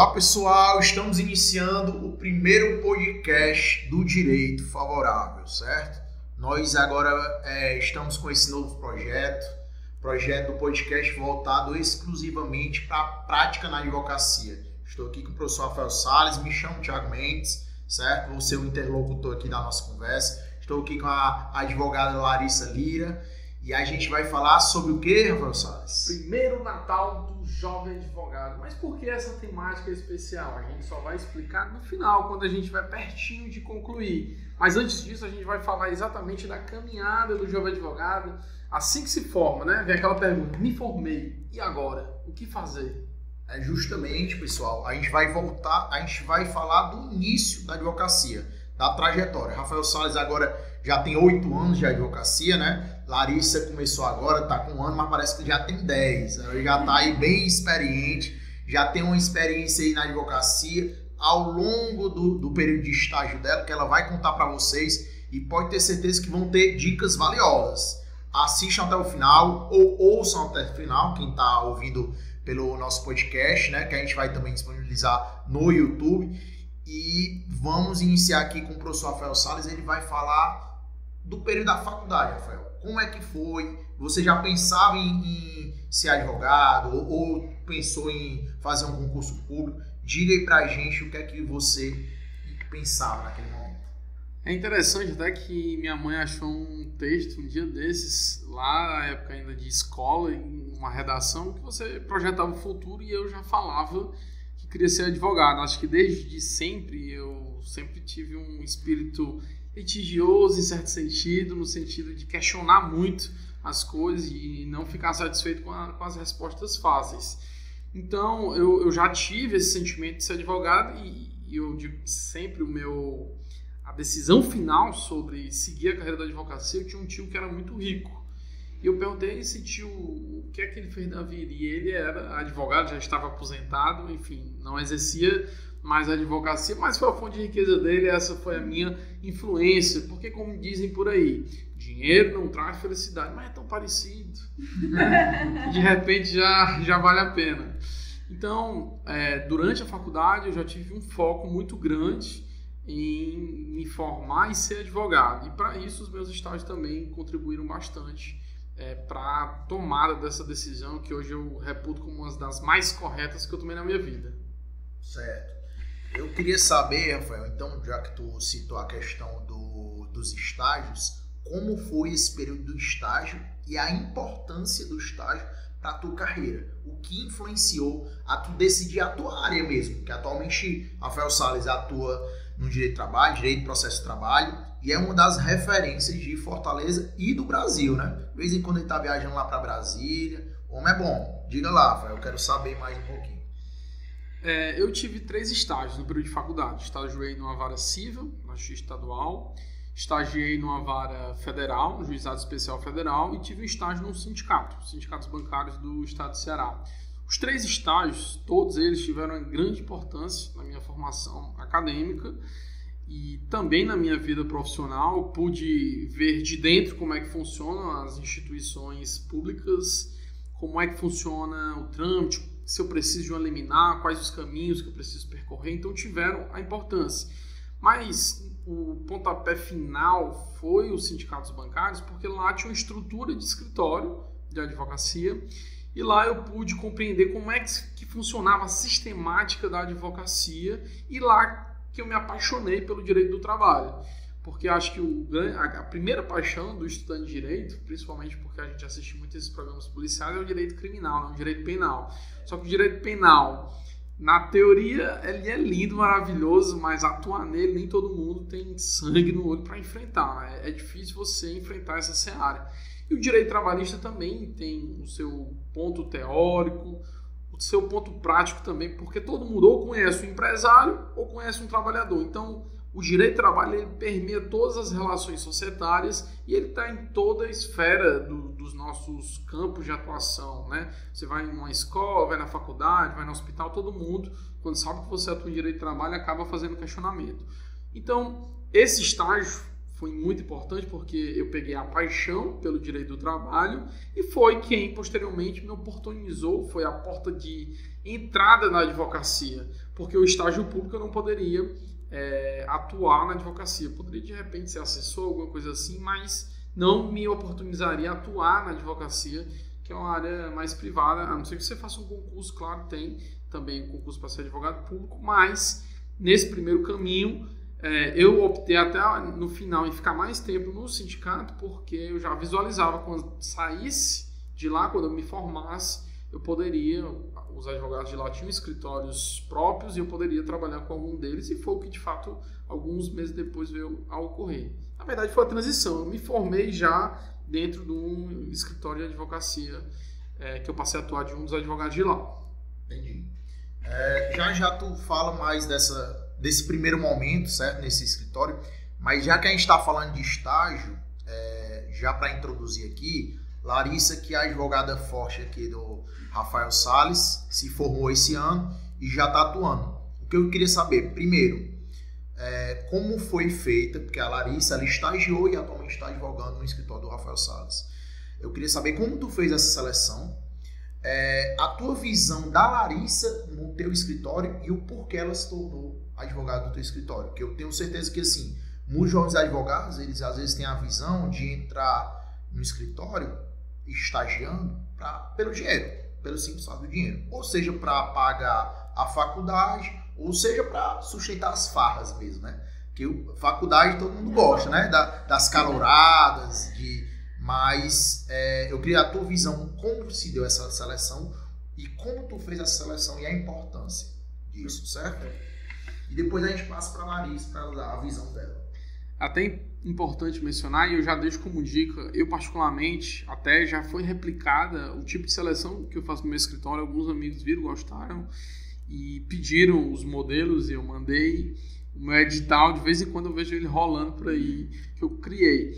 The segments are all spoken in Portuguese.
Olá pessoal, estamos iniciando o primeiro podcast do Direito Favorável, certo? Nós agora é, estamos com esse novo projeto, projeto do podcast voltado exclusivamente para a prática na advocacia. Estou aqui com o professor Rafael Salles, me chamo Thiago Mendes, certo? Vou ser o interlocutor aqui da nossa conversa. Estou aqui com a advogada Larissa Lira e a gente vai falar sobre o que, Rafael Salles? Primeiro Natal do jovem advogado. Mas por que essa temática especial? A gente só vai explicar no final, quando a gente vai pertinho de concluir. Mas antes disso, a gente vai falar exatamente da caminhada do jovem advogado. Assim que se forma, né? Vem aquela pergunta: me formei, e agora? O que fazer? É justamente, pessoal, a gente vai voltar, a gente vai falar do início da advocacia, da trajetória. Rafael Salles agora já tem oito anos de advocacia, né? Larissa começou agora, tá com um ano, mas parece que já tem dez. Ela já tá aí bem experiente, já tem uma experiência aí na advocacia ao longo do, do período de estágio dela, que ela vai contar para vocês e pode ter certeza que vão ter dicas valiosas. Assistam até o final ou ouçam até o final, quem está ouvindo pelo nosso podcast, né, que a gente vai também disponibilizar no YouTube. E vamos iniciar aqui com o professor Rafael Salles, ele vai falar do período da faculdade, Rafael como é que foi? Você já pensava em, em ser advogado ou, ou, pensou em fazer um concurso público? Diga aí pra gente o que é que você pensava naquele momento. É interessante até que minha mãe achou um texto um dia desses, lá na época ainda de escola, em uma redação, que você projetava o futuro e eu já falava que queria ser advogado. Acho que desde sempre eu sempre tive um espírito litigioso em certo sentido, no sentido de questionar muito as coisas e não ficar satisfeito com, a, com as respostas fáceis. Então, eu, eu, já tive esse sentimento de ser advogado e, e eu digo que sempre o meu a decisão final sobre seguir a carreira da advocacia, eu tinha um tio que era muito rico. E eu perguntei esse tio o que é que ele fez na vida. E ele era advogado, já estava aposentado, enfim, não exercia mais a advocacia, mas foi a fonte de riqueza dele, essa foi a minha influência, porque como dizem por aí, dinheiro não traz felicidade, mas é tão parecido, né? de repente já, já vale a pena. Então, é, durante a faculdade eu já tive um foco muito grande em me formar e ser advogado, e para isso os meus estágios também contribuíram bastante é, para a tomada dessa decisão que hoje eu reputo como uma das mais corretas que eu tomei na minha vida. Certo. Eu queria saber, Rafael, então, já que tu citou a questão do, dos estágios, como foi esse período do estágio e a importância do estágio para tua carreira? O que influenciou a tu decidir a tua área mesmo? Que atualmente Rafael Salles atua no direito de trabalho, direito de processo de trabalho, e é uma das referências de Fortaleza e do Brasil, né? De vez em quando ele está viajando lá para Brasília. O homem é bom. Diga lá, Rafael, eu quero saber mais um pouquinho. É, eu tive três estágios no período de faculdade. Estagiei numa vara civil, na justiça estadual, estagiei numa vara federal, no juizado especial federal, e tive um estágio num sindicato, sindicatos bancários do estado de Ceará. Os três estágios, todos eles tiveram grande importância na minha formação acadêmica e também na minha vida profissional. Pude ver de dentro como é que funcionam as instituições públicas, como é que funciona o trâmite, se eu preciso de quais os caminhos que eu preciso percorrer, então tiveram a importância. Mas o pontapé final foi os sindicatos bancários, porque lá tinha uma estrutura de escritório de advocacia e lá eu pude compreender como é que funcionava a sistemática da advocacia e lá que eu me apaixonei pelo direito do trabalho porque acho que o, a, primeira paixão do estudante de direito, principalmente porque a gente assiste muito esses programas policiais, é o direito criminal, não o direito penal. Só que o direito penal, na teoria, ele é lindo, maravilhoso, mas atuar nele nem todo mundo tem sangue no olho para enfrentar. É, é difícil você enfrentar essa seara. E o direito trabalhista também tem o seu ponto teórico, o seu ponto prático também, porque todo mundo ou conhece um empresário ou conhece um trabalhador. Então, o direito do trabalho ele permeia todas as relações societárias e ele está em toda a esfera do, dos nossos campos de atuação. Né? Você vai em uma escola, vai na faculdade, vai no hospital, todo mundo, quando sabe que você atua em direito do trabalho, acaba fazendo questionamento. Então, esse estágio foi muito importante porque eu peguei a paixão pelo direito do trabalho e foi quem posteriormente me oportunizou, foi a porta de entrada na advocacia, porque o estágio público eu não poderia é, atuar na advocacia. Poderia de repente ser assessor, alguma coisa assim, mas não me oportunizaria atuar na advocacia, que é uma área mais privada, a não ser que você faça um concurso, claro, tem também um concurso para ser advogado público, mas nesse primeiro caminho é, eu optei até no final em ficar mais tempo no sindicato, porque eu já visualizava quando saísse de lá, quando eu me formasse, eu poderia, os advogados de lá tinham escritórios próprios e eu poderia trabalhar com algum deles, e foi o que de fato alguns meses depois veio a ocorrer. Na verdade, foi a transição. Eu me formei já dentro de um escritório de advocacia é, que eu passei a atuar de um dos advogados de lá. Entendi. É, já já tu fala mais dessa desse primeiro momento, certo? Nesse escritório. Mas já que a gente está falando de estágio, é, já para introduzir aqui, Larissa, que é a advogada forte aqui do Rafael Sales, se formou esse ano e já está atuando. O que eu queria saber, primeiro, é, como foi feita, porque a Larissa ela estagiou e atualmente está advogando no escritório do Rafael Sales. Eu queria saber como tu fez essa seleção, é, a tua visão da Larissa no teu escritório e o porquê ela se tornou advogado do teu escritório. Que eu tenho certeza que assim, muitos jovens advogados, eles às vezes têm a visão de entrar no escritório estagiando pra, pelo dinheiro, pelo simples fato do dinheiro. Ou seja, para pagar a faculdade, ou seja, para sustentar as farras mesmo, né? Que faculdade todo mundo gosta, né? Da, das caloradas, de mas é, eu queria a tua visão, como se deu essa seleção e como tu fez essa seleção e a importância disso, certo? E depois a gente passa para a Larissa para dar a visão dela. Até importante mencionar, e eu já deixo como dica, eu particularmente, até já foi replicada o tipo de seleção que eu faço no meu escritório, alguns amigos viram, gostaram e pediram os modelos e eu mandei o meu edital, de vez em quando eu vejo ele rolando por aí, que eu criei.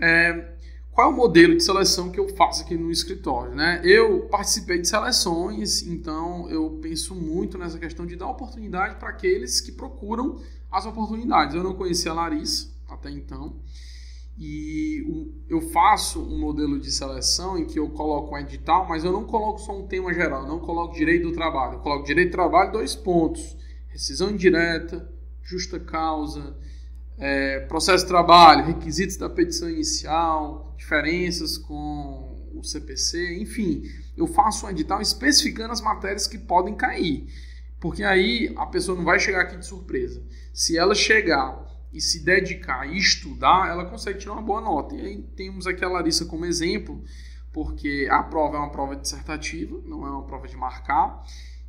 É, qual é o modelo de seleção que eu faço aqui no escritório? Né? Eu participei de seleções, então eu penso muito nessa questão de dar oportunidade para aqueles que procuram as oportunidades. Eu não conhecia a Larissa até então, e eu faço um modelo de seleção em que eu coloco um edital, mas eu não coloco só um tema geral, não coloco direito do trabalho, eu coloco direito do trabalho, dois pontos: rescisão indireta, justa causa é, processo de trabalho, requisitos da petição inicial, diferenças com o CPC, enfim, eu faço um edital especificando as matérias que podem cair, porque aí a pessoa não vai chegar aqui de surpresa. Se ela chegar e se dedicar e estudar, ela consegue tirar uma boa nota. E aí temos aqui a Larissa como exemplo, porque a prova é uma prova dissertativa, não é uma prova de marcar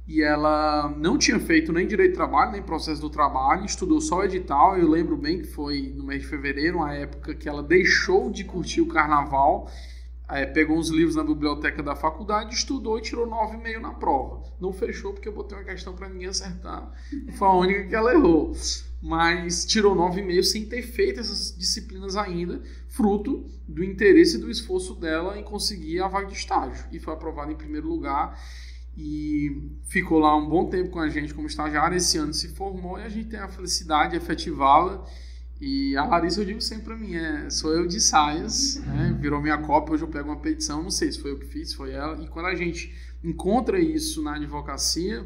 e ela não tinha feito nem direito de trabalho, nem processo do trabalho, estudou só edital. Eu lembro bem que foi no mês de fevereiro, uma época que ela deixou de curtir o carnaval, é, pegou uns livros na biblioteca da faculdade, estudou e tirou 9,5 na prova. Não fechou porque eu botei uma questão para ninguém acertar, foi a única que ela errou. Mas tirou 9,5 sem ter feito essas disciplinas ainda, fruto do interesse e do esforço dela em conseguir a vaga de estágio. E foi aprovada em primeiro lugar e ficou lá um bom tempo com a gente como estagiário. Esse ano se formou e a gente tem a felicidade de efetivá-la. E a Larissa, eu digo sempre para mim, é, sou eu de saias, né? virou minha cópia, hoje eu pego uma petição, não sei se foi eu que fiz, foi ela. E quando a gente encontra isso na advocacia,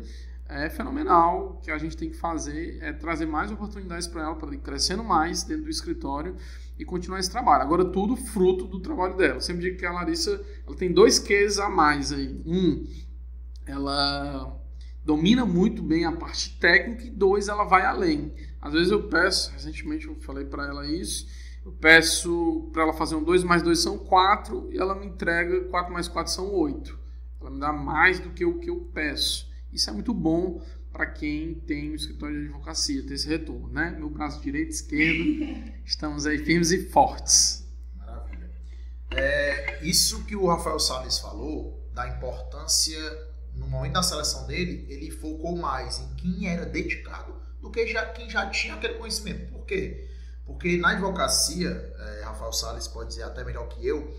é fenomenal. O que a gente tem que fazer é trazer mais oportunidades para ela, para ir crescendo mais dentro do escritório e continuar esse trabalho. Agora, tudo fruto do trabalho dela. Eu sempre digo que a Larissa ela tem dois Qs a mais aí. Um, ela domina muito bem a parte técnica e dois, ela vai além. Às vezes eu peço, recentemente eu falei para ela isso, eu peço para ela fazer um 2 mais 2 são 4 e ela me entrega 4 mais 4 são 8. Ela me dá mais do que o que eu peço. Isso é muito bom para quem tem um escritório de advocacia, ter esse retorno, né? Meu braço direito e esquerdo, estamos aí firmes e fortes. Maravilha. É, isso que o Rafael Salles falou, da importância no momento da seleção dele, ele focou mais em quem era dedicado do que já, quem já tinha aquele conhecimento. Por quê? Porque na advocacia, é, Rafael Salles pode dizer até melhor que eu,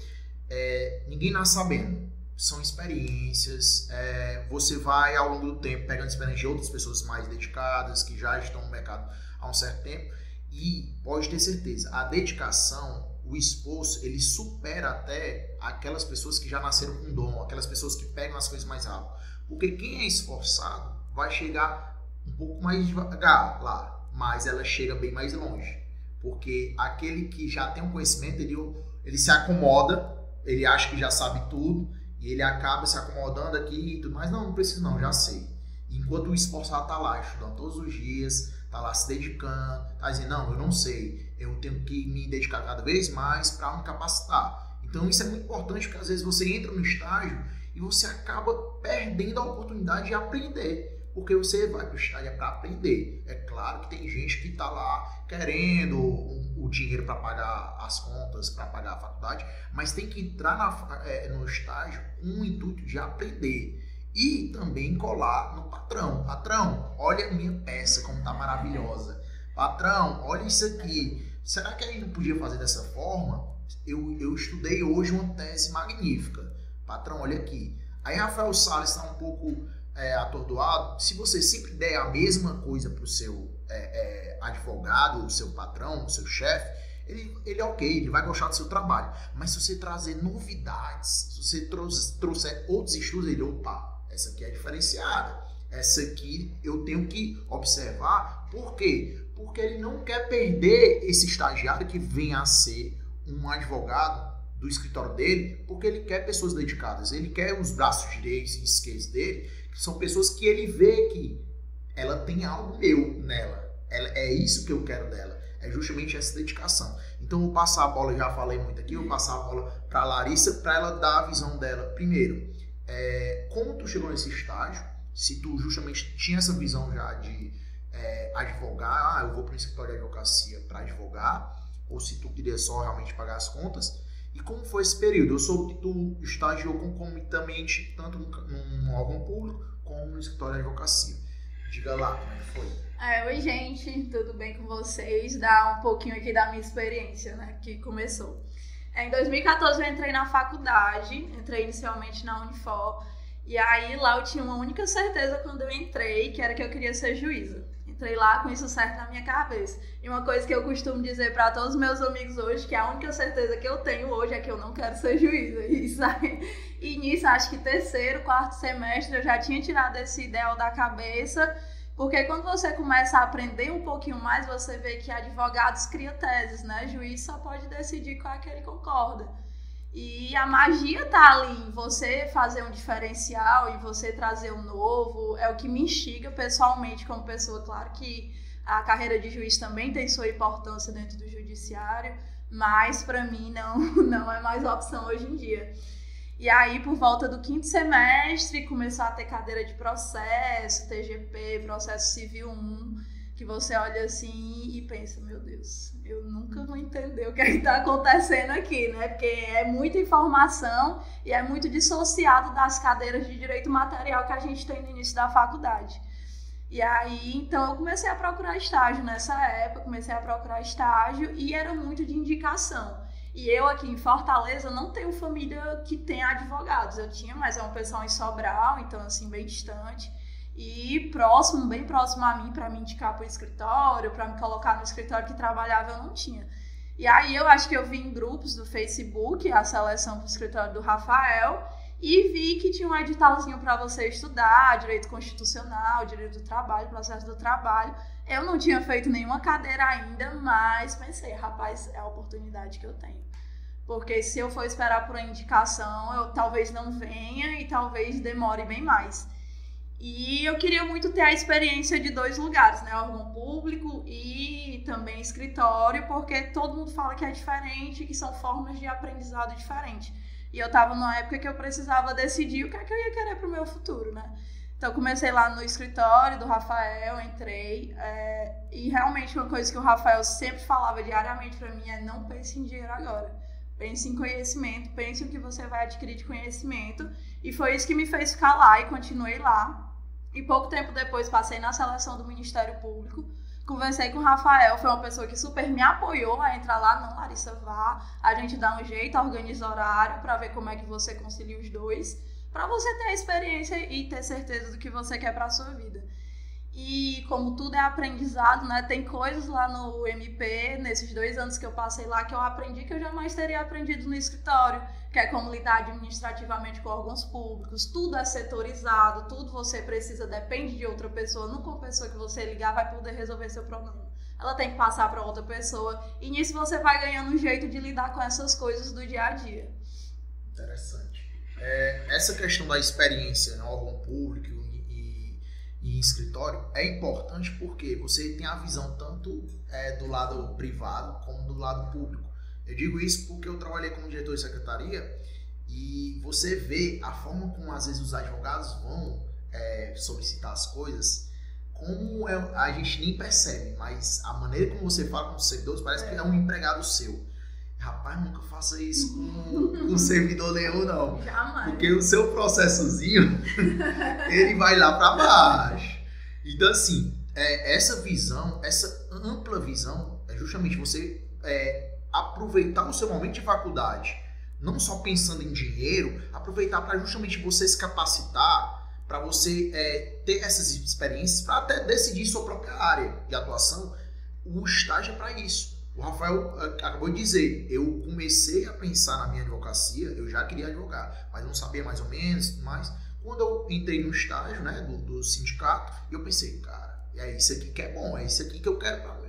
é, ninguém nasce sabendo. São experiências, é, você vai ao longo do tempo pegando experiências de outras pessoas mais dedicadas, que já estão no mercado há um certo tempo, E pode ter certeza, a dedicação, o esforço, ele supera até aquelas pessoas que já nasceram com dom, aquelas pessoas que pegam as coisas mais rápido. Porque quem é esforçado vai chegar um pouco mais devagar lá, mas ela chega bem mais longe. Porque aquele que já tem um conhecimento, ele, ele se acomoda, ele acha que já sabe tudo, ele acaba se acomodando aqui e tudo mais. Não, não preciso não, já sei. Enquanto o esforçado está lá, estudando todos os dias, está lá se dedicando, está dizendo, não, eu não sei, eu tenho que me dedicar cada vez mais para me capacitar. Então isso é muito importante porque às vezes você entra no estágio e você acaba perdendo a oportunidade de aprender. Porque você vai para o estágio é para aprender. É claro que tem gente que está lá querendo o, o dinheiro para pagar as contas, para pagar a faculdade, mas tem que entrar na, é, no estágio com o intuito de aprender e também colar no patrão. Patrão, olha a minha peça como tá maravilhosa. Patrão, olha isso aqui. Será que a gente não podia fazer dessa forma? Eu, eu estudei hoje uma tese magnífica. Patrão, olha aqui. Aí Rafael Salles está um pouco é, atordoado. Se você sempre der a mesma coisa para o seu é, é, advogado, o seu patrão, o seu chefe, ele, ele é ok, ele vai gostar do seu trabalho. Mas se você trazer novidades, se você trouxer, trouxer outros estudos, ele, opa, essa aqui é diferenciada. Essa aqui eu tenho que observar. Por quê? Porque ele não quer perder esse estagiário que venha a ser um advogado do escritório dele, porque ele quer pessoas dedicadas. Ele quer os braços direitos e esquerdos dele, que são pessoas que ele vê que ela tem algo meu nela. Ela, é isso que eu quero dela. É justamente essa dedicação. Então, eu vou passar a bola, já falei muito aqui, vou passar a bola para a Larissa para ela dar a visão dela. Primeiro, é, como tu chegou nesse estágio, se tu justamente tinha essa visão já de é, advogar, ah, eu vou para o escritório de advocacia para advogar, ou se tu queria só realmente pagar as contas, e como foi esse período? Eu soube que tu estagiou concomitantemente tanto num órgão público como no escritório de advocacia. Diga lá como é que foi. É, oi, gente, tudo bem com vocês? Dá um pouquinho aqui da minha experiência, né, que começou. Em 2014 eu entrei na faculdade, entrei inicialmente na Unifor, e aí lá eu tinha uma única certeza quando eu entrei, que era que eu queria ser juíza. Entrei lá com isso certo na minha cabeça. E uma coisa que eu costumo dizer para todos os meus amigos hoje, que a única certeza que eu tenho hoje é que eu não quero ser juíza. Isso aí. E nisso, acho que terceiro, quarto semestre, eu já tinha tirado esse ideal da cabeça porque quando você começa a aprender um pouquinho mais, você vê que advogados criam teses, né? Juiz só pode decidir qual é que ele concorda. E a magia tá ali você fazer um diferencial e você trazer um novo. É o que me instiga pessoalmente como pessoa. Claro que a carreira de juiz também tem sua importância dentro do judiciário, mas para mim não, não é mais opção hoje em dia. E aí, por volta do quinto semestre, começou a ter cadeira de processo, TGP, processo civil 1, que você olha assim e pensa, meu Deus, eu nunca vou entender o que é está acontecendo aqui, né? Porque é muita informação e é muito dissociado das cadeiras de direito material que a gente tem no início da faculdade. E aí, então, eu comecei a procurar estágio nessa época, comecei a procurar estágio e era muito de indicação. E eu aqui em Fortaleza não tenho família que tenha advogados. Eu tinha, mas é um pessoal em Sobral, então assim, bem distante. E próximo, bem próximo a mim, para me indicar para o escritório, para me colocar no escritório que trabalhava, eu não tinha. E aí eu acho que eu vi em grupos do Facebook a seleção para o escritório do Rafael e vi que tinha um editalzinho para você estudar, direito constitucional, direito do trabalho, processo do trabalho. Eu não tinha feito nenhuma cadeira ainda, mas pensei, rapaz, é a oportunidade que eu tenho. Porque se eu for esperar por uma indicação, eu talvez não venha e talvez demore bem mais. E eu queria muito ter a experiência de dois lugares, né? Órgão público e também escritório, porque todo mundo fala que é diferente, que são formas de aprendizado diferentes. E eu estava numa época que eu precisava decidir o que é que eu ia querer para o meu futuro, né? Então, comecei lá no escritório do Rafael, entrei. É, e realmente, uma coisa que o Rafael sempre falava diariamente para mim é: não pense em dinheiro agora. Pense em conhecimento, pense o que você vai adquirir de conhecimento. E foi isso que me fez ficar lá e continuei lá. E pouco tempo depois passei na seleção do Ministério Público. Conversei com o Rafael, foi uma pessoa que super me apoiou a entrar lá. Não, Larissa, vá. A gente dá um jeito, organiza horário para ver como é que você concilia os dois para você ter a experiência e ter certeza do que você quer para sua vida. E como tudo é aprendizado, né? Tem coisas lá no MP, nesses dois anos que eu passei lá, que eu aprendi que eu jamais teria aprendido no escritório, que é como lidar administrativamente com órgãos públicos. Tudo é setorizado, tudo você precisa, depende de outra pessoa. Nunca uma pessoa que você ligar vai poder resolver seu problema. Ela tem que passar para outra pessoa. E nisso você vai ganhando um jeito de lidar com essas coisas do dia a dia. Interessante. É, essa questão da experiência no órgão público e em escritório é importante porque você tem a visão tanto é, do lado privado como do lado público. Eu digo isso porque eu trabalhei como diretor de secretaria e você vê a forma como às vezes os advogados vão é, solicitar as coisas, como é, a gente nem percebe, mas a maneira como você fala com os servidores parece que é um empregado seu. Rapaz, nunca faça isso com, com servidor nenhum, não. Jamais. Porque o seu processozinho, ele vai lá para baixo. Então, assim, é, essa visão, essa ampla visão, é justamente você é, aproveitar o seu momento de faculdade, não só pensando em dinheiro, aproveitar para justamente você se capacitar, para você é, ter essas experiências, para até decidir sua própria área de atuação. O estágio é para isso. O Rafael eh, acabou de dizer, eu comecei a pensar na minha advocacia, eu já queria advogar, mas não sabia mais ou menos, mas quando eu entrei no estágio, né, do, do sindicato, eu pensei, cara, é isso aqui que é bom, é isso aqui que eu quero para mim.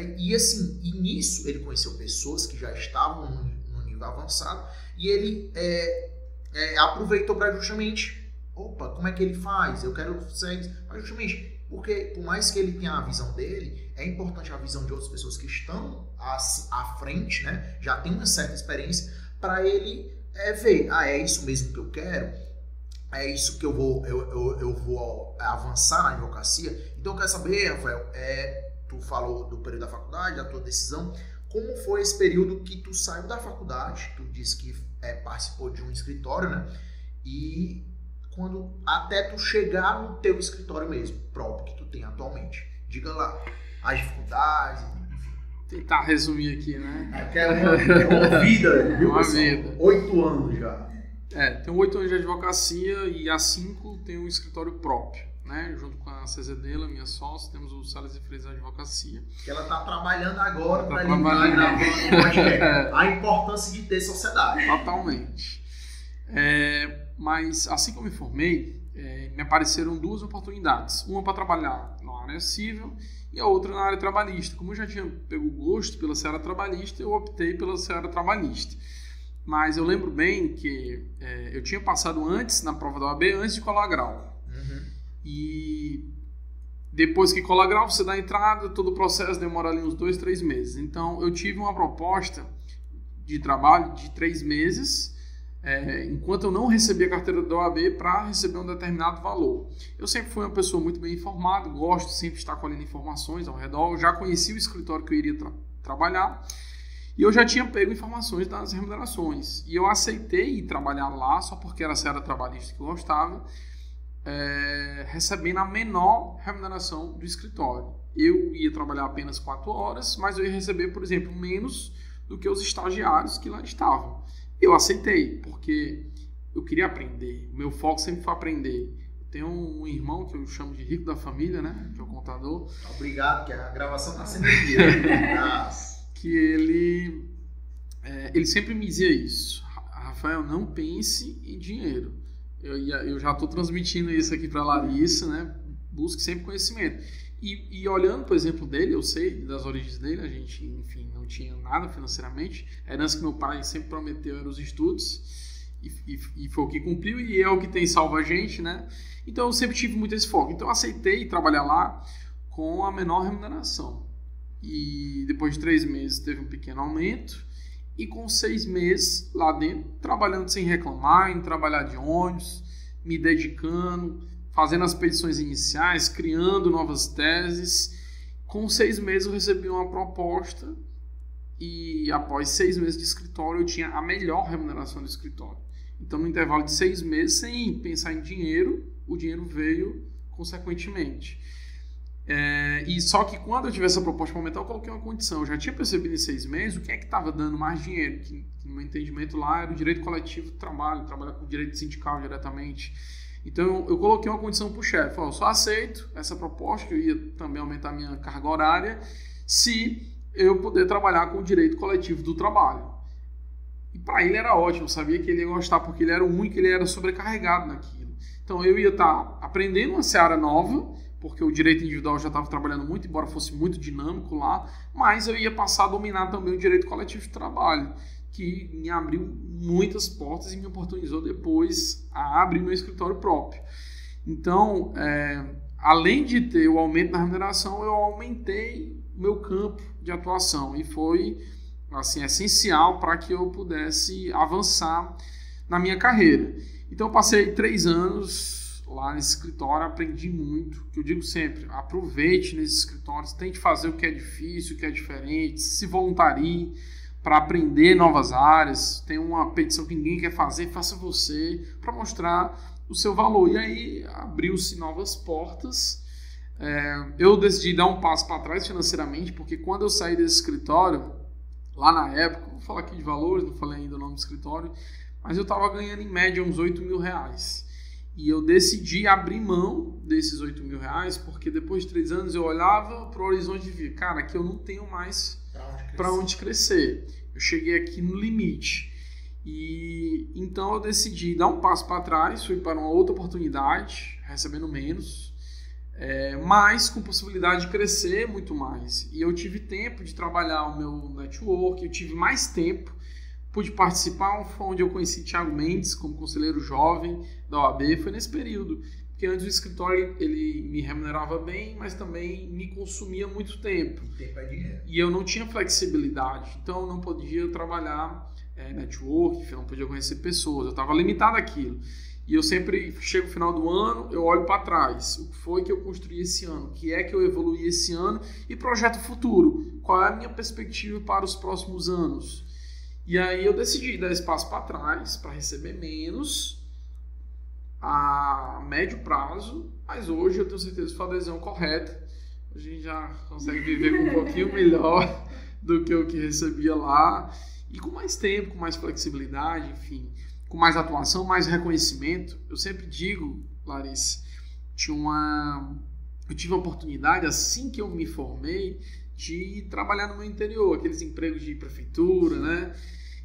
E assim, e nisso ele conheceu pessoas que já estavam no, nível avançado e ele é, é, aproveitou para justamente, opa, como é que ele faz? Eu quero ser, mas justamente porque por mais que ele tenha a visão dele, é importante a visão de outras pessoas que estão à, à frente, né? Já tem uma certa experiência para ele é, ver, ah, é isso mesmo que eu quero, é isso que eu vou, eu, eu, eu vou avançar na advocacia. Então eu quero saber, Rafael, é, tu falou do período da faculdade, da tua decisão, como foi esse período que tu saiu da faculdade, tu disse que é, participou de um escritório, né? E quando até tu chegar no teu escritório mesmo, próprio que tu tem atualmente. Diga lá as dificuldades. Tentar resumir aqui, né? É, é é uma vida, viu? Uma vida. Oito anos já. É, tenho oito anos de advocacia e há cinco tenho um escritório próprio. Né? Junto com a Cezedela, minha sócia, temos o Salles e Freitas Advocacia. Que ela está trabalhando agora para tá gravando A importância de ter sociedade. Totalmente. É, mas assim que eu me formei, é, me apareceram duas oportunidades. Uma para trabalhar na área civil e a outra na área trabalhista. Como eu já tinha pego gosto pela seara trabalhista, eu optei pela seara trabalhista. Mas eu lembro bem que é, eu tinha passado antes na prova da OAB, antes de colar grau. E depois que cola grau, você dá a entrada, todo o processo demora ali uns dois, três meses. Então eu tive uma proposta de trabalho de três meses é, enquanto eu não recebi a carteira da OAB para receber um determinado valor. Eu sempre fui uma pessoa muito bem informada, gosto sempre de estar colhendo informações ao redor, eu já conheci o escritório que eu iria tra trabalhar e eu já tinha pego informações das remunerações. E eu aceitei trabalhar lá só porque era a seara trabalhista que eu gostava, é, recebendo a menor remuneração do escritório. Eu ia trabalhar apenas quatro horas, mas eu ia receber, por exemplo, menos do que os estagiários que lá estavam. Eu aceitei, porque eu queria aprender. O meu foco sempre foi aprender. Eu tenho um irmão que eu chamo de rico da família, né? Que é o contador. Obrigado, que a gravação está sendo aqui. Né? que ele, é, ele sempre me dizia isso. Rafael, não pense em dinheiro. Eu, eu já estou transmitindo isso aqui para a Larissa, né? Busque sempre conhecimento. E, e, olhando, por exemplo, dele, eu sei das origens dele, a gente, enfim, não tinha nada financeiramente. A herança que meu pai sempre prometeu eram os estudos, e, e, e, foi o que cumpriu, e é o que tem salvo a gente, né? Então eu sempre tive muito esse foco. Então eu aceitei trabalhar lá com a menor remuneração. E depois de três meses teve um pequeno aumento, e com seis meses lá dentro, trabalhando sem reclamar, em trabalhar de ônibus, me dedicando fazendo as petições iniciais, criando novas teses. Com seis meses eu recebi uma proposta e após seis meses de escritório eu tinha a melhor remuneração do escritório. Então, no intervalo de seis meses, sem pensar em dinheiro, o dinheiro veio consequentemente. É, e só que quando eu tive essa proposta momental, eu coloquei uma condição. Eu já tinha percebido em seis meses o que é que estava dando mais dinheiro, que, que no meu entendimento lá era o direito coletivo do trabalho, trabalhar com direito sindical diretamente. Então eu coloquei uma condição para o chefe, eu só aceito essa proposta, que eu ia também aumentar minha carga horária, se eu puder trabalhar com o direito coletivo do trabalho. E para ele era ótimo, eu sabia que ele ia gostar, porque ele era o único, ele era sobrecarregado naquilo. Então eu ia estar tá aprendendo uma seara nova, porque o direito individual já estava trabalhando muito, embora fosse muito dinâmico lá, mas eu ia passar a dominar também o direito coletivo de trabalho, que me abriu muitas portas e me oportunizou depois a abrir meu escritório próprio. Então, é, além de ter o aumento na remuneração, eu aumentei meu campo de atuação e foi assim essencial para que eu pudesse avançar na minha carreira. Então, eu passei três anos lá nesse escritório, aprendi muito. Que eu digo sempre, aproveite nesses escritórios, tente fazer o que é difícil, o que é diferente, se voluntarie para aprender novas áreas. Tem uma petição que ninguém quer fazer, faça você para mostrar o seu valor. E aí abriu-se novas portas. É, eu decidi dar um passo para trás financeiramente, porque quando eu saí desse escritório, lá na época, vou falar aqui de valores, não falei ainda o nome do escritório, mas eu estava ganhando em média uns 8 mil reais. E eu decidi abrir mão desses 8 mil reais, porque depois de três anos eu olhava para o horizonte e via, cara, aqui eu não tenho mais para onde, crescer. Eu cheguei aqui no limite. E então eu decidi dar um passo para trás, fui para uma outra oportunidade, recebendo menos, é, mas com possibilidade de crescer muito mais. E eu tive tempo de trabalhar o meu network, eu tive mais tempo pude participar, foi onde eu conheci Thiago Mendes como conselheiro jovem da OAB, foi nesse período. Porque antes o escritório ele me remunerava bem, mas também me consumia muito tempo. Tempo é dinheiro. E eu não tinha flexibilidade, então eu não podia trabalhar é, network, eu não podia conhecer pessoas, eu estava limitado àquilo. E eu sempre chego no final do ano, eu olho para trás. O que foi que eu construí esse ano? O que é que eu evoluí esse ano? E projeto futuro. Qual é a minha perspectiva para os próximos anos? E aí eu decidi dar espaço para trás para receber menos a médio prazo, mas hoje eu tenho certeza que foi a decisão correta. A gente já consegue viver com um pouquinho melhor do que o que recebia lá e com mais tempo, com mais flexibilidade, enfim, com mais atuação, mais reconhecimento. Eu sempre digo, Larissa, tinha uma eu tive a oportunidade assim que eu me formei de trabalhar no meu interior, aqueles empregos de prefeitura, né?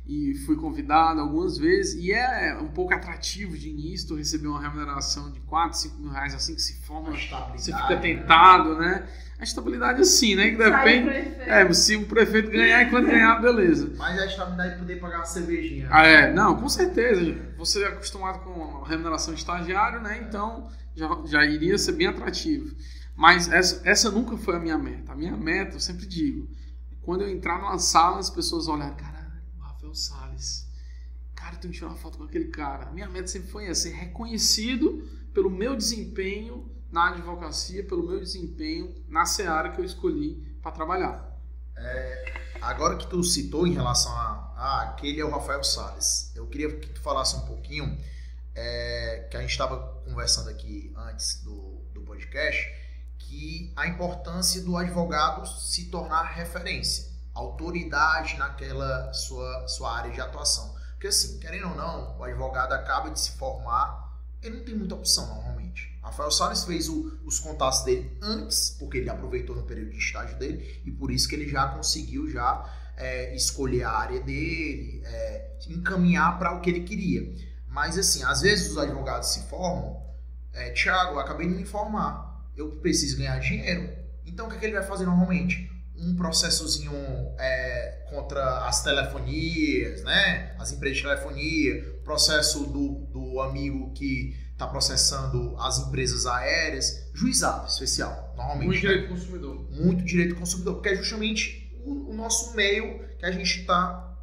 E fui convidado algumas vezes, e é um pouco atrativo de início tu receber uma remuneração de 4, 5 mil reais assim que se forma, você fica né? tentado, né? A estabilidade assim, né? Que depende. É, se o prefeito ganhar e quando ganhar, beleza. Mas a estabilidade de poder pagar uma cervejinha. Ah, é, não, com certeza. Você é acostumado com a remuneração de estagiário, né? Então já, já iria ser bem atrativo. Mas essa, essa nunca foi a minha meta. A minha meta, eu sempre digo, quando eu entrar numa sala, as pessoas olharem, caralho, o Rafael Salles. Cara, tenho que tirar uma foto com aquele cara. A minha meta sempre foi essa, ser reconhecido pelo meu desempenho na advocacia, pelo meu desempenho na seara que eu escolhi para trabalhar. É, agora que tu citou em relação a ah, aquele é o Rafael Salles, eu queria que tu falasse um pouquinho é, que a gente estava conversando aqui antes do, do podcast que a importância do advogado se tornar referência, autoridade naquela sua, sua área de atuação. Porque assim, querendo ou não, o advogado acaba de se formar, ele não tem muita opção normalmente. Rafael Salles fez o, os contatos dele antes, porque ele aproveitou no período de estágio dele, e por isso que ele já conseguiu já é, escolher a área dele, é, encaminhar para o que ele queria. Mas assim, às vezes os advogados se formam, é, Tiago, acabei de me informar eu preciso ganhar dinheiro. Então o que, é que ele vai fazer normalmente? Um processozinho é, contra as telefonias, né? As empresas de telefonia, processo do, do amigo que está processando as empresas aéreas, juizado especial, normalmente. Muito né? direito consumidor. Muito direito consumidor, porque é justamente o, o nosso meio que a gente está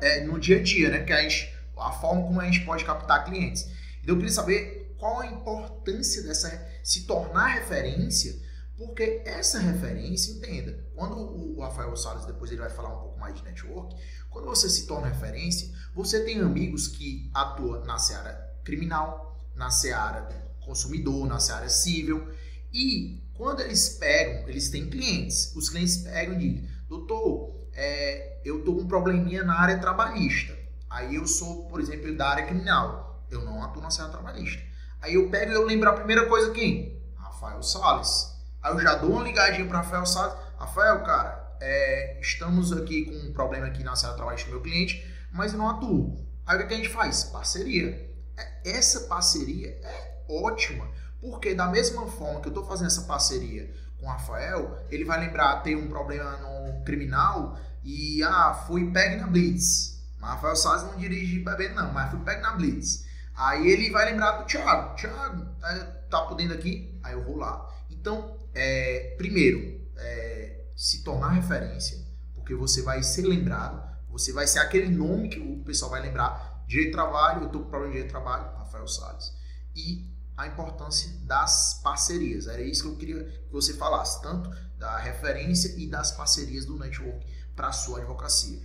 é, no dia a dia, né? Que a, gente, a forma como a gente pode captar clientes. Então eu queria saber qual a importância dessa se tornar referência, porque essa referência, entenda, quando o Rafael Salles depois ele vai falar um pouco mais de network, quando você se torna referência, você tem amigos que atuam na seara criminal, na seara consumidor, na seara civil, e quando eles pegam, eles têm clientes, os clientes pegam e dizem, doutor, é, eu tô com um probleminha na área trabalhista, aí eu sou, por exemplo, da área criminal, eu não atuo na seara trabalhista. Aí eu pego e eu lembro a primeira coisa quem? Rafael Salles. Aí eu já dou uma ligadinha para Rafael Salles. Rafael, cara, é, estamos aqui com um problema aqui na sala de trabalho do meu cliente, mas eu não atuo. Aí o que a gente faz? Parceria. É, essa parceria é ótima, porque da mesma forma que eu estou fazendo essa parceria com o Rafael, ele vai lembrar ter um problema no criminal e ah, fui pegue na Blitz. Mas Rafael Salles não dirige bebendo não, mas fui pegue na Blitz. Aí ele vai lembrar do Thiago. Thiago, tá, tá podendo aqui? Aí eu vou lá. Então, é, primeiro, é, se tornar referência, porque você vai ser lembrado, você vai ser aquele nome que o pessoal vai lembrar. Direito de trabalho, eu tô com problema de direito de trabalho, Rafael Salles. E a importância das parcerias. Era isso que eu queria que você falasse, tanto da referência e das parcerias do network para a sua advocacia.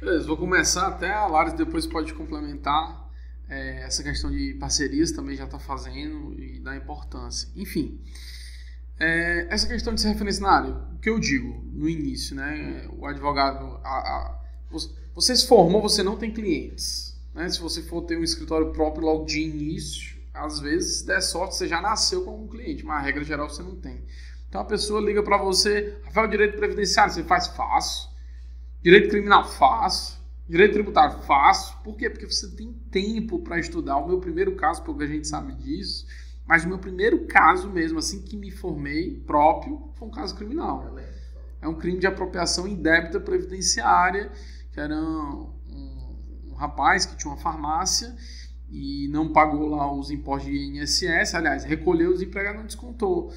Beleza, vou começar até a depois pode complementar. É, essa questão de parcerias também já está fazendo e da importância. Enfim, é, essa questão de ser área, o que eu digo no início, né? O advogado, a, a, você se formou, você não tem clientes. Né? Se você for ter um escritório próprio logo de início, às vezes, se der sorte, você já nasceu como um cliente, mas a regra geral você não tem. Então a pessoa liga para você, Rafael, direito previdenciário, você faz fácil. Direito criminal, fácil. Direito tributário, fácil. Por quê? Porque você tem tempo para estudar. O meu primeiro caso, pouca gente sabe disso, mas o meu primeiro caso mesmo, assim que me formei, próprio, foi um caso criminal. É um crime de apropriação indébita previdenciária, que era um, um, um rapaz que tinha uma farmácia e não pagou lá os impostos de INSS, aliás, recolheu os empregados não descontou.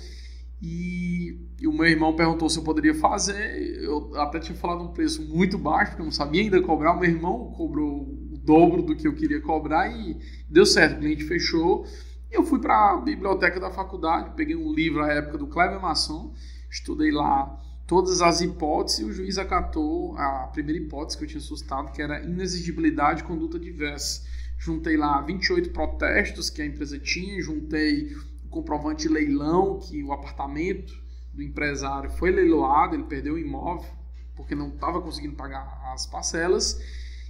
E, e, o meu irmão perguntou se eu poderia fazer. Eu até tinha falado um preço muito baixo, porque eu não sabia ainda cobrar. O meu irmão cobrou o dobro do que eu queria cobrar e deu certo. O cliente fechou. E eu fui para a biblioteca da faculdade, peguei um livro à época do Kleber Masson, estudei lá todas as hipóteses e o juiz acatou a primeira hipótese que eu tinha assustado, que era inexigibilidade de conduta diversa. Juntei lá 28 protestos que a empresa tinha, juntei comprovante de leilão que o apartamento do empresário foi leiloado, ele perdeu o imóvel porque não estava conseguindo pagar as parcelas.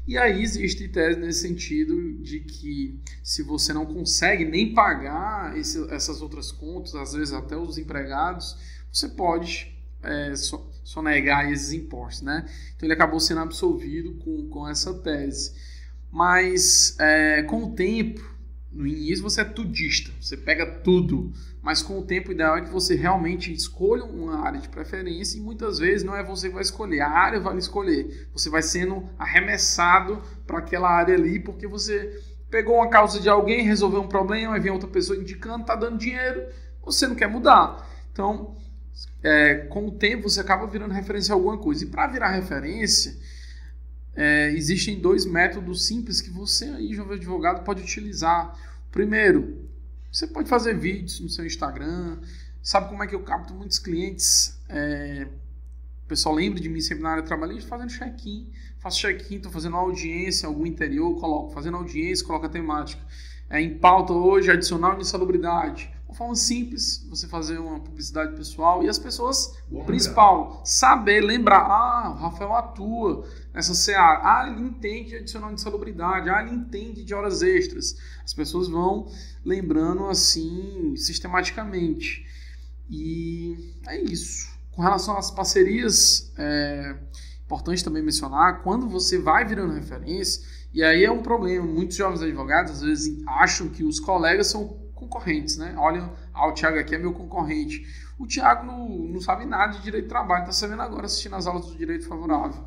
E aí existe tese nesse sentido de que se você não consegue nem pagar esse, essas outras contas, às vezes até os empregados, você pode é, sonegar esses impostos, né? Então ele acabou sendo absolvido com, com essa tese. Mas é, com o tempo, no início você é tudista, você pega tudo. Mas com o tempo, o ideal é que você realmente escolha uma área de preferência e muitas vezes não é você que vai escolher, a área vai escolher. Você vai sendo arremessado para aquela área ali porque você pegou uma causa de alguém, resolveu um problema, aí vem outra pessoa indicando, está dando dinheiro, você não quer mudar. Então, é, com o tempo, você acaba virando referência a alguma coisa. E para virar referência, é, existem dois métodos simples que você aí, jovem advogado, pode utilizar. Primeiro, você pode fazer vídeos no seu Instagram. Sabe como é que eu capto muitos clientes? É, o pessoal lembra de mim sempre na área trabalhista fazendo check-in. Faço check-in, estou fazendo audiência algum interior, coloco, fazendo audiência, coloco a temática. É, em pauta hoje, adicional de insalubridade uma forma simples você fazer uma publicidade pessoal e as pessoas, Bom, principal, saber, lembrar, ah, o Rafael atua nessa seara, ah, ele entende de adicional de salubridade, ah, ele entende de horas extras. As pessoas vão lembrando assim, sistematicamente. E é isso. Com relação às parcerias, é importante também mencionar, quando você vai virando referência, e aí é um problema, muitos jovens advogados às vezes acham que os colegas são concorrentes, né? Olha, ah, o Thiago aqui é meu concorrente. O Thiago não, não sabe nada de direito de trabalho, está sabendo agora assistindo as aulas do direito favorável.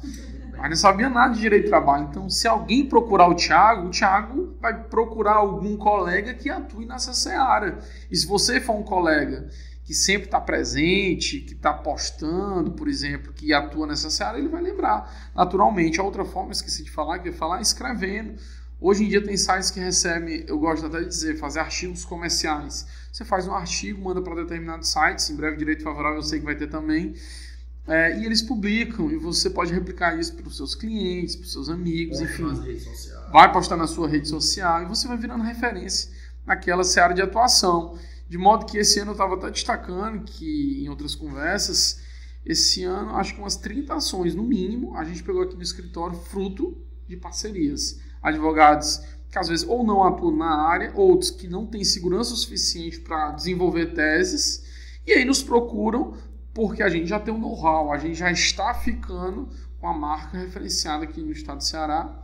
Mas não sabia nada de direito de trabalho. Então, se alguém procurar o Thiago, o Thiago vai procurar algum colega que atue nessa seara. E se você for um colega que sempre está presente, que está postando, por exemplo, que atua nessa seara, ele vai lembrar. Naturalmente, a outra forma, esqueci de falar, que é falar escrevendo Hoje em dia tem sites que recebem, eu gosto até de dizer, fazer artigos comerciais. Você faz um artigo, manda para determinados sites, em breve direito favorável eu sei que vai ter também, é, e eles publicam, e você pode replicar isso para os seus clientes, para os seus amigos, enfim. Vai postar na sua rede social e você vai virando referência naquela seara de atuação. De modo que esse ano eu estava até destacando que em outras conversas, esse ano acho que umas 30 ações no mínimo a gente pegou aqui no escritório fruto de parcerias advogados que às vezes ou não atuam na área, outros que não têm segurança suficiente para desenvolver teses, e aí nos procuram porque a gente já tem um know-how, a gente já está ficando com a marca referenciada aqui no estado de Ceará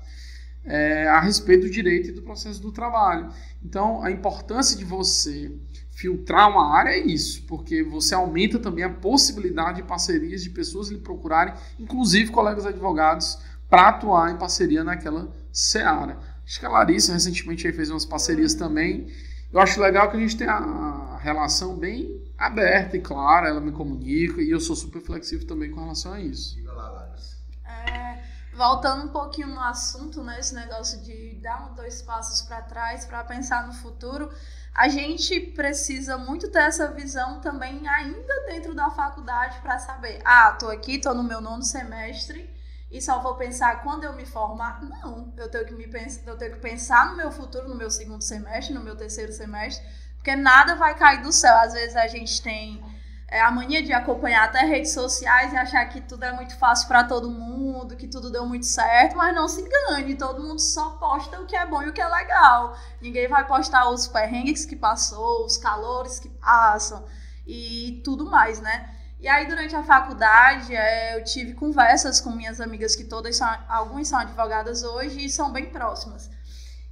é, a respeito do direito e do processo do trabalho. Então, a importância de você filtrar uma área é isso, porque você aumenta também a possibilidade de parcerias de pessoas lhe procurarem, inclusive colegas advogados, para atuar em parceria naquela seara. Acho que a Larissa recentemente fez umas parcerias também. Eu acho legal que a gente tem a relação bem aberta e clara, ela me comunica e eu sou super flexível também com relação a isso. Diga lá, Larissa. É, voltando um pouquinho no assunto, né, esse negócio de dar um, dois passos para trás para pensar no futuro, a gente precisa muito ter essa visão também ainda dentro da faculdade para saber, ah, tô aqui, tô no meu nono semestre e só vou pensar quando eu me formar. Não, eu tenho que me pensar, eu tenho que pensar no meu futuro, no meu segundo semestre, no meu terceiro semestre porque nada vai cair do céu. Às vezes a gente tem é, a mania de acompanhar até redes sociais e achar que tudo é muito fácil para todo mundo, que tudo deu muito certo, mas não se engane, todo mundo só posta o que é bom e o que é legal. Ninguém vai postar os perrengues que passou, os calores que passam e tudo mais, né? E aí, durante a faculdade, é, eu tive conversas com minhas amigas, que todas são, algumas são advogadas hoje e são bem próximas.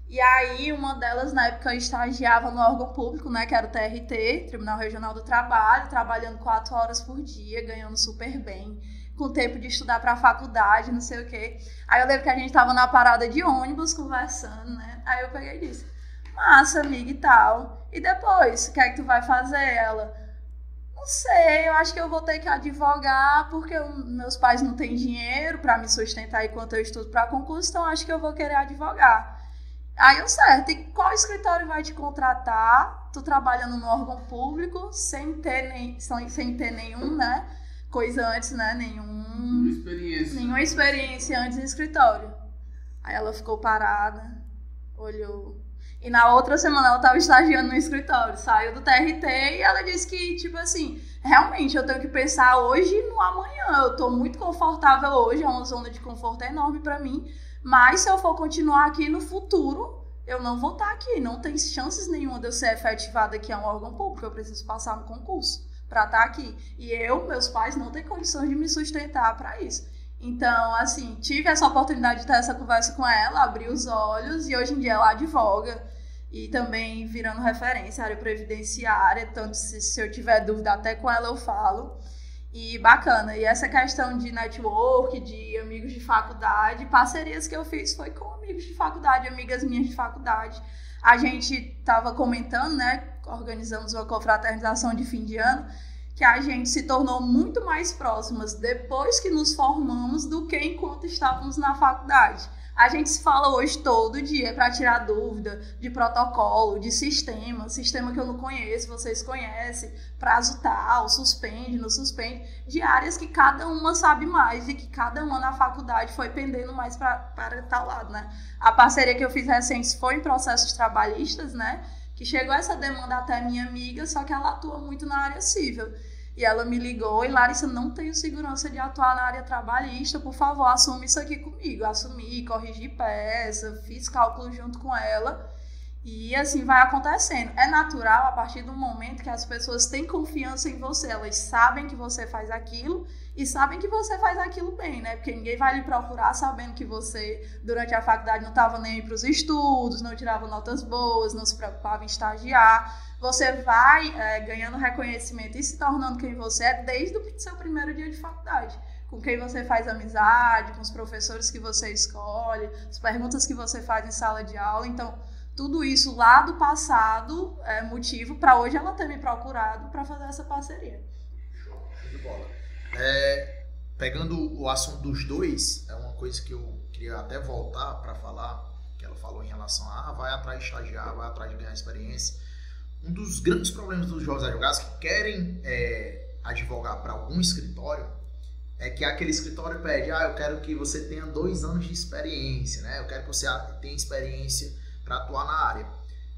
E aí, uma delas, na época, estagiava no órgão público, né, que era o TRT, Tribunal Regional do Trabalho, trabalhando quatro horas por dia, ganhando super bem, com tempo de estudar para a faculdade, não sei o quê. Aí eu lembro que a gente estava na parada de ônibus conversando, né? Aí eu peguei e disse: Massa, amiga e tal. E depois, o que é que tu vai fazer? Ela. Não sei, eu acho que eu vou ter que advogar porque eu, meus pais não têm dinheiro para me sustentar enquanto eu estudo para concurso, então acho que eu vou querer advogar. Aí eu certo, e qual escritório vai te contratar? Tu trabalhando no órgão público, sem ter, nem, sem, sem ter nenhum, né? Coisa antes, né? Nenhum. Experiência. Nenhuma experiência antes no escritório. Aí ela ficou parada, olhou. E na outra semana ela estava estagiando no escritório, saiu do TRT e ela disse que, tipo assim, realmente eu tenho que pensar hoje no amanhã. Eu tô muito confortável hoje, é uma zona de conforto enorme para mim mas se eu for continuar aqui no futuro, eu não vou estar aqui. Não tem chances nenhuma de eu ser efetivada aqui a um órgão público. Eu preciso passar no concurso para estar aqui. E eu, meus pais, não têm condições de me sustentar para isso. Então, assim, tive essa oportunidade de ter essa conversa com ela, abri os olhos e hoje em dia ela advoga e também virando referência área previdenciária. Tanto se, se eu tiver dúvida, até com ela eu falo. E bacana. E essa questão de network, de amigos de faculdade, parcerias que eu fiz foi com amigos de faculdade, amigas minhas de faculdade. A gente estava comentando, né? Organizamos uma confraternização de fim de ano, que a gente se tornou muito mais próximas depois que nos formamos do que enquanto estávamos na faculdade. A gente se fala hoje todo dia para tirar dúvida de protocolo, de sistema, sistema que eu não conheço, vocês conhecem, prazo tal, suspende, não suspende, de áreas que cada uma sabe mais e que cada uma na faculdade foi pendendo mais para tal lado, né? A parceria que eu fiz recente foi em processos trabalhistas, né? Que chegou essa demanda até minha amiga, só que ela atua muito na área civil. E ela me ligou e Larissa, não tenho segurança de atuar na área trabalhista, por favor, assume isso aqui comigo. Assumi, corrigi peça, fiz cálculo junto com ela. E assim vai acontecendo. É natural a partir do momento que as pessoas têm confiança em você, elas sabem que você faz aquilo e sabem que você faz aquilo bem, né? Porque ninguém vai lhe procurar sabendo que você, durante a faculdade, não estava nem para os estudos, não tirava notas boas, não se preocupava em estagiar. Você vai é, ganhando reconhecimento e se tornando quem você é desde o seu primeiro dia de faculdade. Com quem você faz amizade, com os professores que você escolhe, as perguntas que você faz em sala de aula. Então, tudo isso lá do passado é motivo para hoje ela ter me procurado para fazer essa parceria. Show de bola. É, pegando o assunto dos dois, é uma coisa que eu queria até voltar para falar, que ela falou em relação a ah, vai atrás de estagiar, vai atrás de ganhar experiência. Um dos grandes problemas dos jovens advogados que querem é, advogar para algum escritório é que aquele escritório pede, ah, eu quero que você tenha dois anos de experiência, né? Eu quero que você tenha experiência para atuar na área.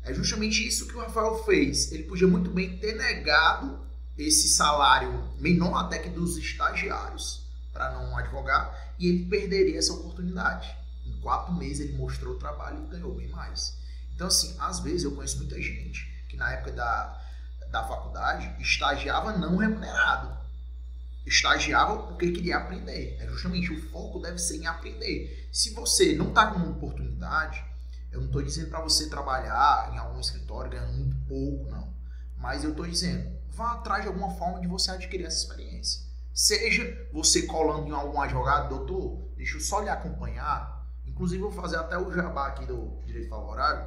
É justamente isso que o Rafael fez. Ele podia muito bem ter negado esse salário menor até que dos estagiários para não advogar e ele perderia essa oportunidade. Em quatro meses ele mostrou o trabalho e ganhou bem mais. Então, assim, às vezes eu conheço muita gente que na época da, da faculdade estagiava não remunerado. Estagiava porque queria aprender. É justamente o foco deve ser em aprender. Se você não está com uma oportunidade, eu não estou dizendo para você trabalhar em algum escritório ganhando muito pouco, não. Mas eu estou dizendo, vá atrás de alguma forma de você adquirir essa experiência. Seja você colando em alguma jogada, doutor, deixa eu só lhe acompanhar. Inclusive, vou fazer até o jabá aqui do Direito Favorável.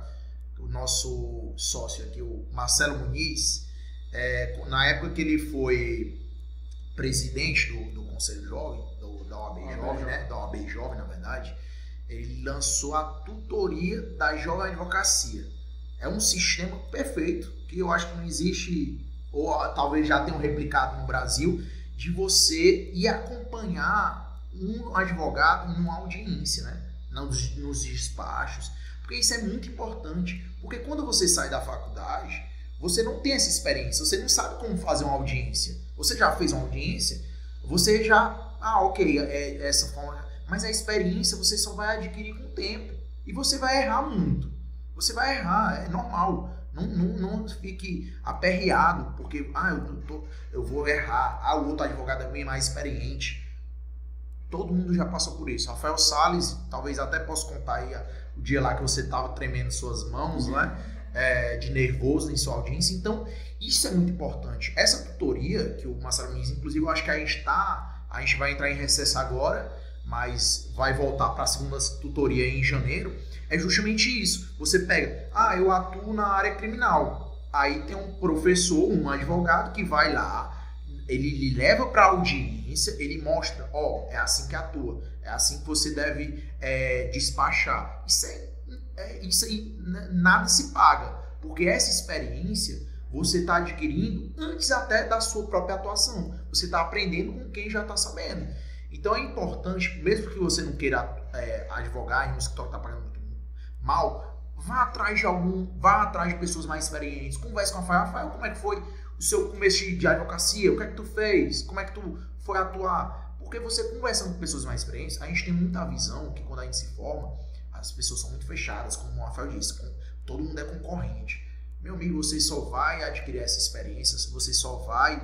O nosso sócio aqui, o Marcelo Muniz, é, na época que ele foi presidente do, do Conselho Jovem, do, da OAB Jovem, né? Da OAB Jovem, na verdade, ele lançou a tutoria da jovem advocacia. É um sistema perfeito que eu acho que não existe, ou talvez já tenham replicado no Brasil, de você ir acompanhar um advogado numa audiência, né? Nos, nos despachos. Porque isso é muito importante. Porque quando você sai da faculdade, você não tem essa experiência, você não sabe como fazer uma audiência. Você já fez uma audiência, você já. Ah, ok, é, é essa forma mas a experiência você só vai adquirir com o tempo. E você vai errar muito. Você vai errar, é normal. Não, não, não fique aperreado, porque ah, eu, tô, eu vou errar. Ah, o outro advogado é bem mais experiente. Todo mundo já passou por isso. Rafael Salles, talvez até possa contar aí o dia lá que você estava tremendo suas mãos, né? É, de nervoso em sua audiência. Então, isso é muito importante. Essa tutoria que o Marcelo Muniz, inclusive, eu acho que a gente está, a gente vai entrar em recesso agora, mas vai voltar para a segunda tutoria em janeiro, é justamente isso. Você pega, ah, eu atuo na área criminal. Aí tem um professor, um advogado que vai lá, ele lhe leva para a audiência, ele mostra, ó, oh, é assim que atua, é assim que você deve é, despachar. Isso, é, é, isso aí nada se paga, porque essa experiência você está adquirindo antes até da sua própria atuação. Você está aprendendo com quem já está sabendo. Então é importante, mesmo que você não queira é, advogar em um escritório está pagando muito mal, vá atrás de algum, vá atrás de pessoas mais experientes, converse com a Rafael, como é que foi seu começo de advocacia, o que é que tu fez, como é que tu foi atuar, porque você conversando com pessoas mais experientes, a gente tem muita visão que quando a gente se forma, as pessoas são muito fechadas, como o Rafael disse, todo mundo é concorrente. Meu amigo, você só vai adquirir essa experiência, você só vai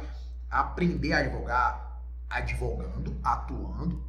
aprender a advogar, advogando, atuando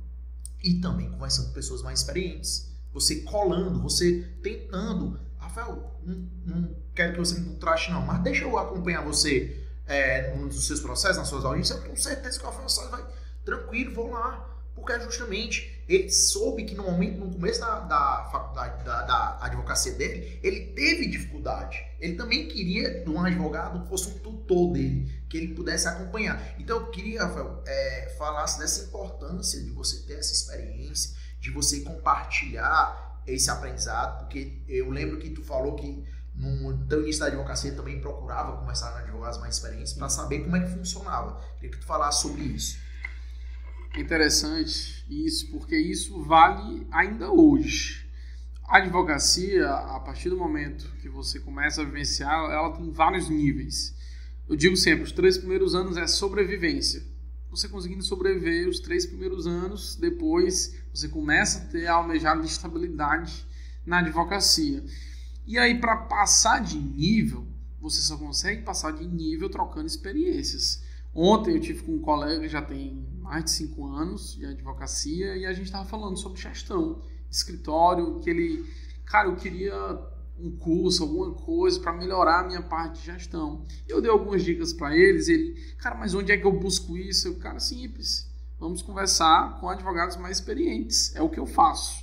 e também conversando com pessoas mais experientes. Você colando, você tentando. Rafael, não, não quero que você me traste, não, mas deixa eu acompanhar você é, nos seus processos, nas suas audiências. Eu tenho certeza que o Rafael vai tranquilo, vou lá. Porque é justamente ele soube que no momento, no começo da, da faculdade, da, da, advocacia dele, ele teve dificuldade. Ele também queria de um advogado que fosse um tutor dele, que ele pudesse acompanhar. Então eu queria, Rafael, é, falasse dessa importância de você ter essa experiência, de você compartilhar esse aprendizado, porque eu lembro que tu falou que no teu início da advocacia também procurava começar com advogados mais experientes para saber como é que funcionava. Queria que tu falasse sobre isso. Interessante isso, porque isso vale ainda hoje. A advocacia, a partir do momento que você começa a vivenciar, ela tem vários níveis. Eu digo sempre, os três primeiros anos é sobrevivência. Você conseguindo sobreviver os três primeiros anos, depois você começa a ter a almejada estabilidade na advocacia. E aí, para passar de nível, você só consegue passar de nível trocando experiências. Ontem eu tive com um colega já tem mais de cinco anos de advocacia e a gente estava falando sobre gestão, escritório, que ele, cara, eu queria um curso, alguma coisa para melhorar a minha parte de gestão. Eu dei algumas dicas para eles, ele, cara, mas onde é que eu busco isso? Eu, cara, simples. Vamos conversar com advogados mais experientes. É o que eu faço.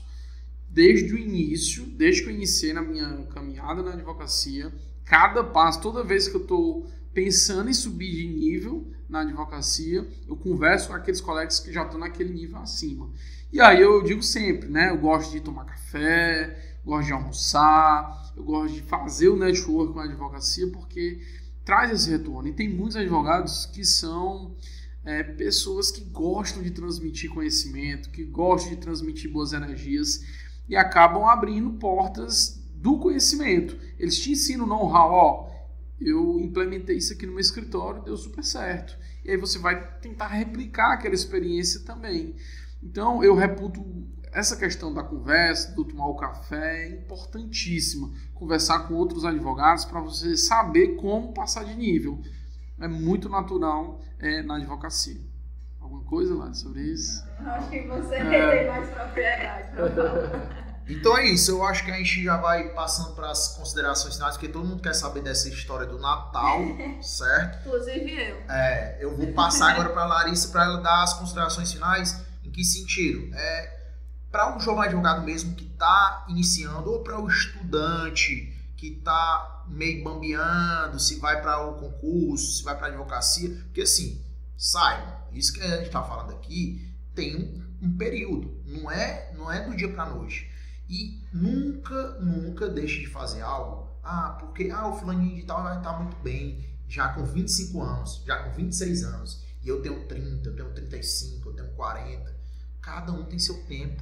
Desde o início, desde que eu iniciei na minha caminhada na advocacia, cada passo, toda vez que eu estou pensando em subir de nível na advocacia, eu converso com aqueles colegas que já estão naquele nível acima. E aí eu digo sempre, né? Eu gosto de tomar café, gosto de almoçar, eu gosto de fazer o network com a advocacia porque traz esse retorno. E tem muitos advogados que são é, pessoas que gostam de transmitir conhecimento, que gostam de transmitir boas energias e acabam abrindo portas do conhecimento. Eles te ensinam know-how, ó, eu implementei isso aqui no meu escritório, deu super certo. E aí você vai tentar replicar aquela experiência também. Então eu reputo essa questão da conversa, do tomar o café, é importantíssima. Conversar com outros advogados para você saber como passar de nível. É muito natural é, na advocacia. Alguma coisa lá sobre isso? Acho que você é. tem mais propriedade para falar. Então é isso, eu acho que a gente já vai passando para as considerações finais, porque todo mundo quer saber dessa história do Natal, certo? Inclusive eu. É, eu vou passar agora para a Larissa para ela dar as considerações finais. Em que sentido? É, para um jovem advogado mesmo que está iniciando, ou para o estudante que está meio bambeando, se vai para o concurso, se vai para a advocacia, porque assim, saiba, isso que a gente está falando aqui tem um, um período, não é, não é do dia para noite. E nunca, nunca deixe de fazer algo. Ah, porque ah, o fulaninho de tal vai estar muito bem, já com 25 anos, já com 26 anos, e eu tenho 30, eu tenho 35, eu tenho 40. Cada um tem seu tempo.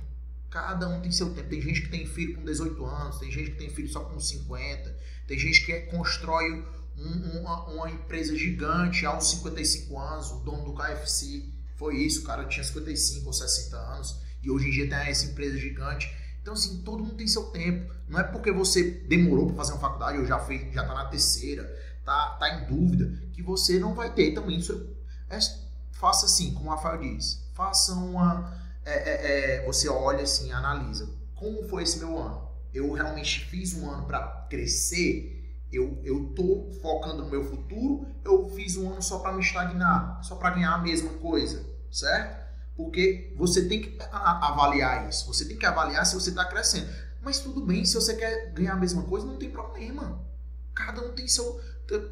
Cada um tem seu tempo. Tem gente que tem filho com 18 anos, tem gente que tem filho só com 50, tem gente que constrói um, uma, uma, empresa gigante aos 55 anos. O dono do KFC foi isso, o cara tinha 55 ou 60 anos e hoje em dia tem essa empresa gigante. Então, assim, todo mundo tem seu tempo. Não é porque você demorou para fazer uma faculdade ou já fez, já tá na terceira, tá, tá em dúvida, que você não vai ter também. Isso é, faça assim, como o Rafael diz, faça uma. É, é, é, você olha assim, analisa. Como foi esse meu ano? Eu realmente fiz um ano para crescer? Eu, eu tô focando no meu futuro? Eu fiz um ano só para me estagnar? Só para ganhar a mesma coisa? Certo? Porque você tem que avaliar isso. Você tem que avaliar se você está crescendo. Mas tudo bem, se você quer ganhar a mesma coisa, não tem problema. Cada um tem seu,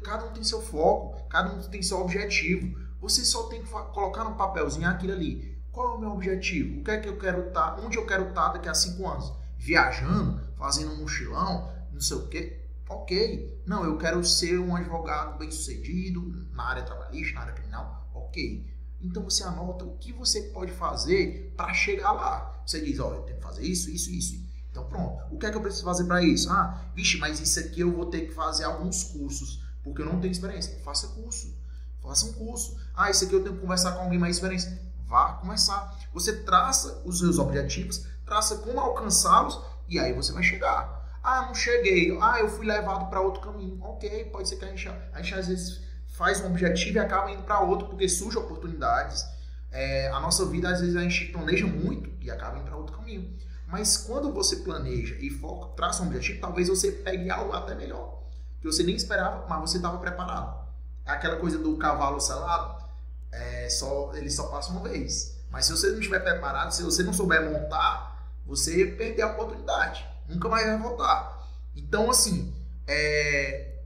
cada um tem seu foco, cada um tem seu objetivo. Você só tem que colocar no papelzinho aquilo ali. Qual é o meu objetivo? O que é que eu quero estar? Tá, onde eu quero estar tá daqui a cinco anos? Viajando, fazendo um mochilão, não sei o quê. Ok. Não, eu quero ser um advogado bem sucedido na área trabalhista, na área criminal. Ok. Então você anota o que você pode fazer para chegar lá. Você diz, olha, eu tenho que fazer isso, isso, isso. Então pronto. O que é que eu preciso fazer para isso? Ah, vixe, mas isso aqui eu vou ter que fazer alguns cursos, porque eu não tenho experiência. Faça curso. Faça um curso. Ah, isso aqui eu tenho que conversar com alguém mais experiência. Vá começar. Você traça os seus objetivos, traça como alcançá-los e aí você vai chegar. Ah, não cheguei. Ah, eu fui levado para outro caminho. Ok, pode ser que a gente, a gente às vezes faz um objetivo e acaba indo para outro porque surgem oportunidades. É, a nossa vida, às vezes, a gente planeja muito e acaba indo para outro caminho. Mas quando você planeja e foca, traça um objetivo, talvez você pegue algo até melhor. Que você nem esperava, mas você estava preparado. É aquela coisa do cavalo selado, é, só, ele só passa uma vez. Mas se você não estiver preparado, se você não souber montar, você perdeu a oportunidade. Nunca mais vai voltar. Então, assim, é,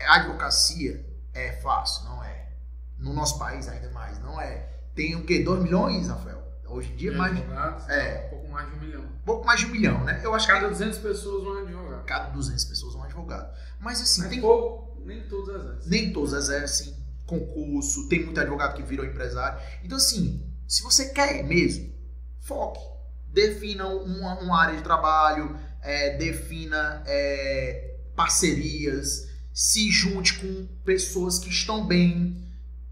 a advocacia é fácil, não é. No nosso país ainda mais, não é. Tem o quê? 2 milhões, Rafael? Hoje em dia, de mais. É. Um pouco mais de um milhão. Um pouco mais de um milhão, né? Eu acho Cada que. 200 pessoas um advogado. Cada 200 pessoas um advogado. Mas assim. Mas tem... pouco, nem todos exercem. Nem todos exercem concurso, tem muito advogado que virou empresário. Então, assim, se você quer mesmo, foque. Defina uma, uma área de trabalho, é, defina é, parcerias, se junte com pessoas que estão bem.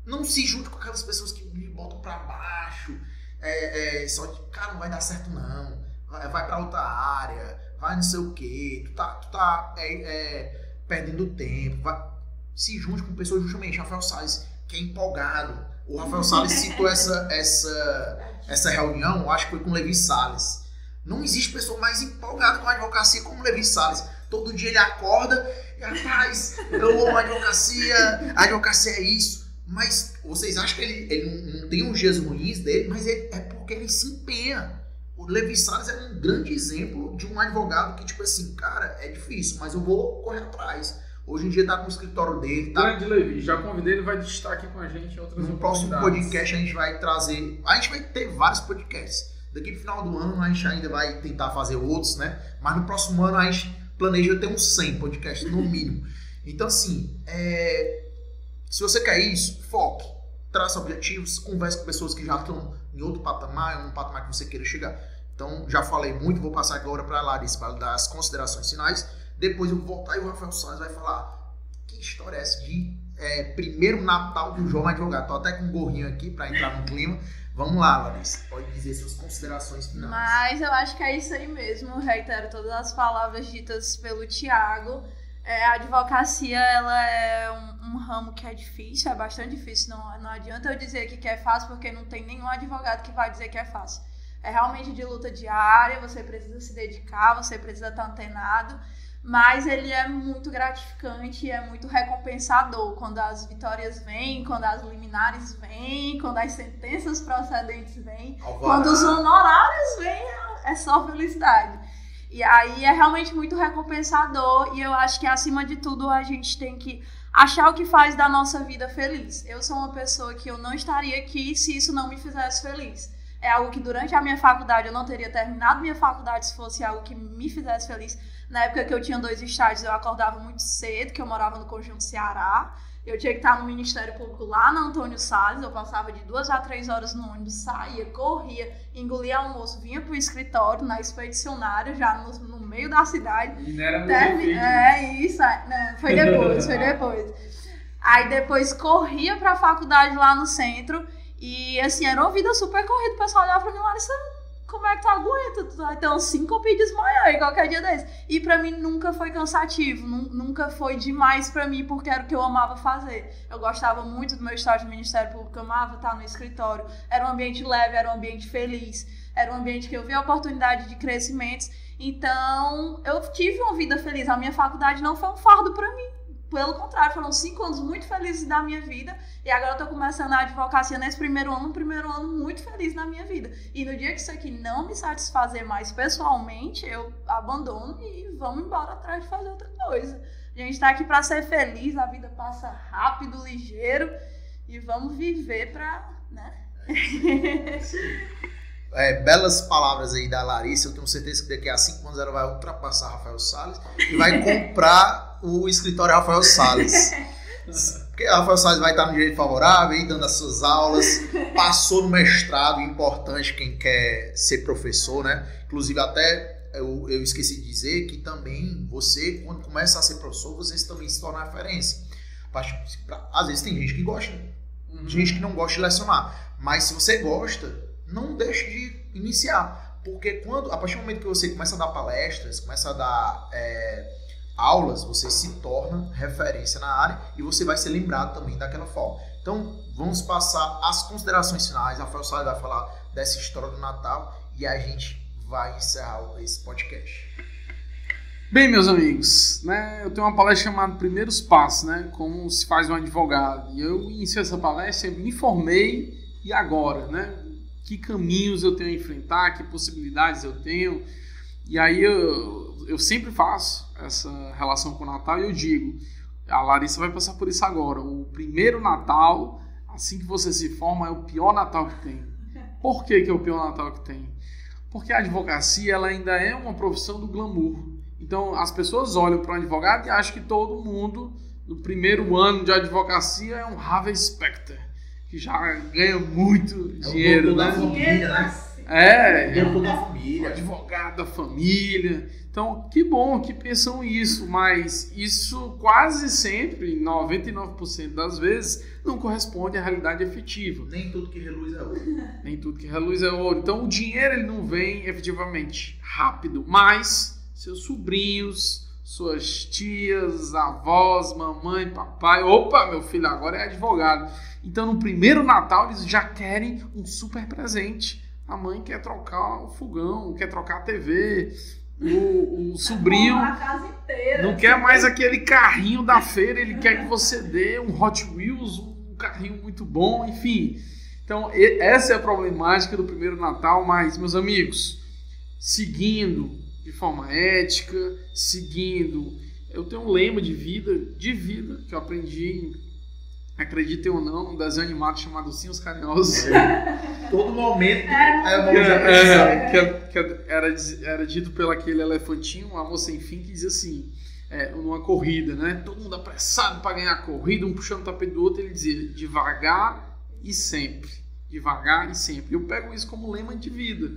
Não se junte com aquelas pessoas que me botam para baixo. É, é, só de, cara, não vai dar certo não. Vai, vai para outra área, vai não sei o que. Tu tá, tu tá é, é, perdendo tempo. Vai, se junte com pessoas justamente. Rafael Salles, que é empolgado. O Rafael Salles citou essa, essa, essa reunião, acho que foi com o Levi Salles. Não existe pessoa mais empolgada com a advocacia como o Levi Salles. Todo dia ele acorda rapaz, eu amo a advocacia, a advocacia é isso. Mas vocês acham que ele, ele não, tem uns dias ruins dele, mas ele, é porque ele se empenha. O Levi Salles é um grande exemplo de um advogado que, tipo assim, cara, é difícil, mas eu vou correr atrás. Hoje em dia tá com o escritório dele. Tá... Grande Levi, já convidei, ele vai estar aqui com a gente em outras No próximo podcast a gente vai trazer. A gente vai ter vários podcasts. Daqui pro final do ano a gente ainda vai tentar fazer outros, né? Mas no próximo ano a gente planeja ter uns 100 podcasts no mínimo. Então, assim, é... se você quer isso, foque, traça objetivos, converse com pessoas que já estão em outro patamar, um patamar que você queira chegar. Então, já falei muito, vou passar agora para a Larissa para dar as considerações finais. Depois eu vou voltar e o Rafael Salles vai falar que história é essa de é, primeiro Natal do João Advogado. Tô até com um gorrinho aqui para entrar no clima. Vamos lá, Larissa. Pode dizer suas considerações finais. Mas eu acho que é isso aí mesmo. reitero todas as palavras ditas pelo Tiago. É, a advocacia ela é um, um, ramo que é difícil, é bastante difícil. Não, não adianta eu dizer que é fácil, porque não tem nenhum advogado que vai dizer que é fácil. É realmente de luta diária, você precisa se dedicar, você precisa estar antenado mas ele é muito gratificante e é muito recompensador quando as vitórias vêm, quando as liminares vêm, quando as sentenças procedentes vêm, quando os honorários vêm, é só felicidade. E aí é realmente muito recompensador e eu acho que acima de tudo a gente tem que achar o que faz da nossa vida feliz. Eu sou uma pessoa que eu não estaria aqui se isso não me fizesse feliz. É algo que durante a minha faculdade eu não teria terminado minha faculdade se fosse algo que me fizesse feliz na época que eu tinha dois estágios, eu acordava muito cedo, que eu morava no Conjunto Ceará. Eu tinha que estar no Ministério Público lá na Antônio Salles. Eu passava de duas a três horas no ônibus, saía, corria, engolia almoço, vinha para o escritório, na expedicionária, já no, no, meio da cidade. E não era Termi... É isso, é, né? foi depois, foi depois. Aí depois corria para a faculdade lá no centro. E assim, era uma vida super corrida. O pessoal olhava para mim lá e como é que tu aguenta? Tu vai ter uns síncope e desmaiar em qualquer dia desse. E para mim nunca foi cansativo, nunca foi demais para mim, porque era o que eu amava fazer. Eu gostava muito do meu estágio no Ministério Público, eu amava estar no escritório. Era um ambiente leve, era um ambiente feliz, era um ambiente que eu via oportunidade de crescimentos. Então, eu tive uma vida feliz. A minha faculdade não foi um fardo para mim pelo contrário, foram cinco anos muito felizes da minha vida. E agora eu tô começando a advocacia nesse primeiro ano, um primeiro ano muito feliz na minha vida. E no dia que isso aqui não me satisfazer mais pessoalmente, eu abandono e vamos embora atrás de fazer outra coisa. A gente tá aqui para ser feliz, a vida passa rápido, ligeiro. E vamos viver pra. né? É, belas palavras aí da Larissa. Eu tenho certeza que daqui a cinco anos ela vai ultrapassar Rafael Salles e vai comprar o escritório Rafael Salles. Porque Rafael Salles vai estar no direito favorável, aí, dando as suas aulas, passou no mestrado, importante quem quer ser professor, né? Inclusive, até eu, eu esqueci de dizer que também você, quando começa a ser professor, você também se torna referência. Às vezes tem gente que gosta, uhum. gente que não gosta de lecionar. Mas se você gosta, não deixe de iniciar. Porque quando, a partir do momento que você começa a dar palestras, começa a dar. É, aulas, você se torna referência na área e você vai ser lembrado também daquela forma. Então, vamos passar as considerações finais. Rafael Salles vai falar dessa história do Natal e a gente vai encerrar esse podcast. Bem, meus amigos, né, eu tenho uma palestra chamada Primeiros Passos, né, como se faz um advogado. E eu iniciei essa palestra, me informei e agora, né, que caminhos eu tenho a enfrentar, que possibilidades eu tenho. E aí eu, eu sempre faço essa relação com o Natal e eu digo, a Larissa vai passar por isso agora. O primeiro Natal, assim que você se forma, é o pior Natal que tem. Por que, que é o pior Natal que tem? Porque a advocacia ela ainda é uma profissão do glamour. Então as pessoas olham para um advogado e acham que todo mundo no primeiro ano de advocacia é um Harvey Specter, que já ganha muito é dinheiro, né? Família, né? É, é, da família. advogado da família. Então, que bom que pensam isso, mas isso quase sempre, 99% das vezes, não corresponde à realidade efetiva. Nem tudo que reluz é ouro. Nem tudo que reluz é ouro. Então, o dinheiro ele não vem efetivamente rápido, mas seus sobrinhos, suas tias, avós, mamãe, papai, opa, meu filho agora é advogado. Então, no primeiro Natal, eles já querem um super presente. A mãe quer trocar o fogão, quer trocar a TV, o, o sobrinho não quer mais aquele carrinho da feira, ele quer que você dê um Hot Wheels, um carrinho muito bom, enfim. Então, essa é a problemática do primeiro Natal, mas, meus amigos, seguindo de forma ética, seguindo. Eu tenho um lema de vida, de vida, que eu aprendi acreditem ou não, um desenho animado chamado Sim os Carinhosos. É. Todo momento é, uma é, que, que, era, era dito pelo aquele elefantinho, um amor sem fim, que dizia assim, é, numa corrida, né? Todo mundo apressado para ganhar a corrida, um puxando o tapete do outro, ele dizia devagar e sempre. Devagar e sempre. Eu pego isso como lema de vida.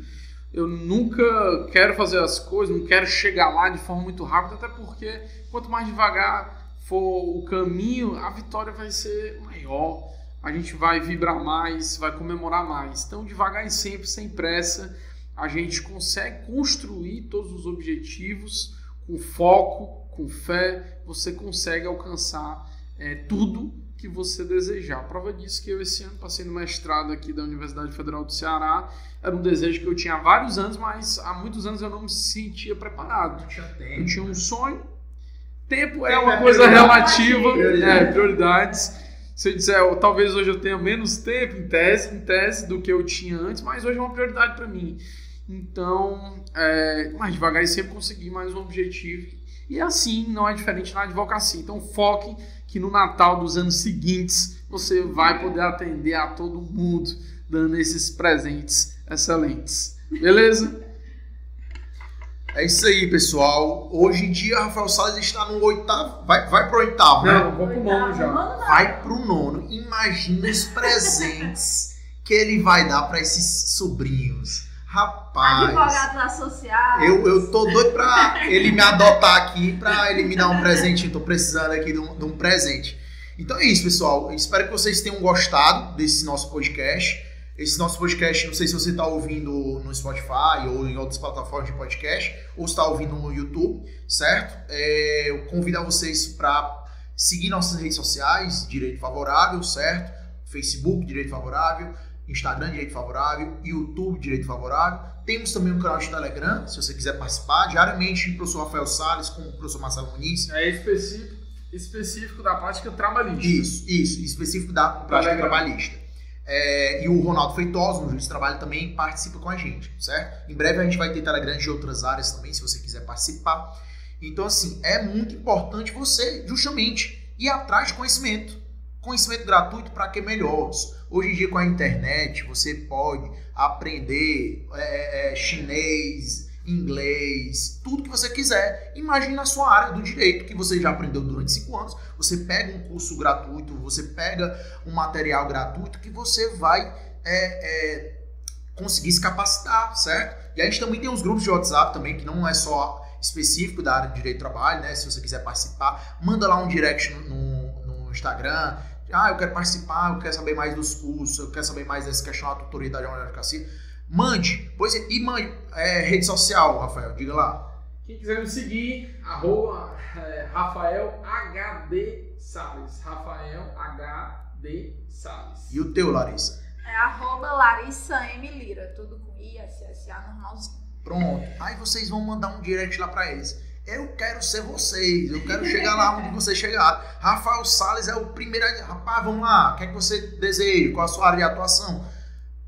Eu nunca quero fazer as coisas, não quero chegar lá de forma muito rápida, até porque quanto mais devagar for o caminho, a vitória vai ser maior. a gente vai vibrar mais, vai comemorar mais. Então, devagar e sempre, sem pressa, a gente consegue construir todos os objetivos com foco, com fé, você consegue alcançar é, tudo que você desejar. Prova disso que eu esse ano passei no mestrado aqui da Universidade Federal do Ceará. Era um desejo que eu tinha há vários anos, mas há muitos anos eu não me sentia preparado. Não tinha tempo. Eu tinha um sonho. Tempo é uma é coisa relativa, é, prioridades. Se eu disser, ó, talvez hoje eu tenha menos tempo em tese, em tese do que eu tinha antes, mas hoje é uma prioridade para mim. Então, é, mais devagar e sempre conseguir mais um objetivo. E assim não é diferente na advocacia. Então, foque que no Natal dos anos seguintes você vai poder atender a todo mundo dando esses presentes excelentes. Beleza? É isso aí, pessoal. Hoje em dia, Rafael Salles está no oitavo. Vai, vai pro oitavo, né? Não, vou pro nono já. Vai pro nono. Imagina os presentes que ele vai dar para esses sobrinhos. Rapaz. Advogados associados. Eu, eu tô doido pra ele me adotar aqui, pra ele me dar um presentinho. Tô precisando aqui de um, de um presente. Então é isso, pessoal. Eu espero que vocês tenham gostado desse nosso podcast. Esse nosso podcast, não sei se você está ouvindo no Spotify ou em outras plataformas de podcast, ou está ouvindo no YouTube, certo? É, eu convido a vocês para seguir nossas redes sociais, Direito Favorável, certo? Facebook, Direito Favorável, Instagram, Direito Favorável, YouTube, Direito Favorável. Temos também um canal de Telegram, se você quiser participar, diariamente, o professor Rafael Salles com o professor Marcelo Muniz. É específico, específico da prática trabalhista. Isso, isso, específico da prática trabalhista. É, e o Ronaldo Feitosa, no Juiz de Trabalho, também participa com a gente, certo? Em breve a gente vai ter Telegram de outras áreas também, se você quiser participar. Então, assim, é muito importante você, justamente, ir atrás de conhecimento. Conhecimento gratuito para que melhores. Hoje em dia, com a internet, você pode aprender é, é, chinês, inglês, tudo que você quiser. Imagine na sua área do direito, que você já aprendeu durante cinco anos. Você pega um curso gratuito, você pega um material gratuito que você vai é, é, conseguir se capacitar, certo? E a gente também tem uns grupos de WhatsApp também, que não é só específico da área de direito do trabalho, né? Se você quiser participar, manda lá um direct no, no- Instagram. Ah, eu quero participar, eu quero saber mais dos cursos, eu quero saber mais dessa questão da tutoria da advocacia. Mande, pois é, e mande é, rede social, Rafael, diga lá. Quem quiser me seguir, arroba é, Rafael HD Salles. Rafael HD Salles. E o teu, Larissa? É arroba Larissa M. Lira, tudo com I, S, S, A, normalzinho. Pronto. Aí vocês vão mandar um direct lá pra eles. Eu quero ser vocês, eu quero chegar lá onde vocês chegaram. Rafael Salles é o primeiro. Rapaz, vamos lá, o que é que você deseja? Qual a sua área de atuação?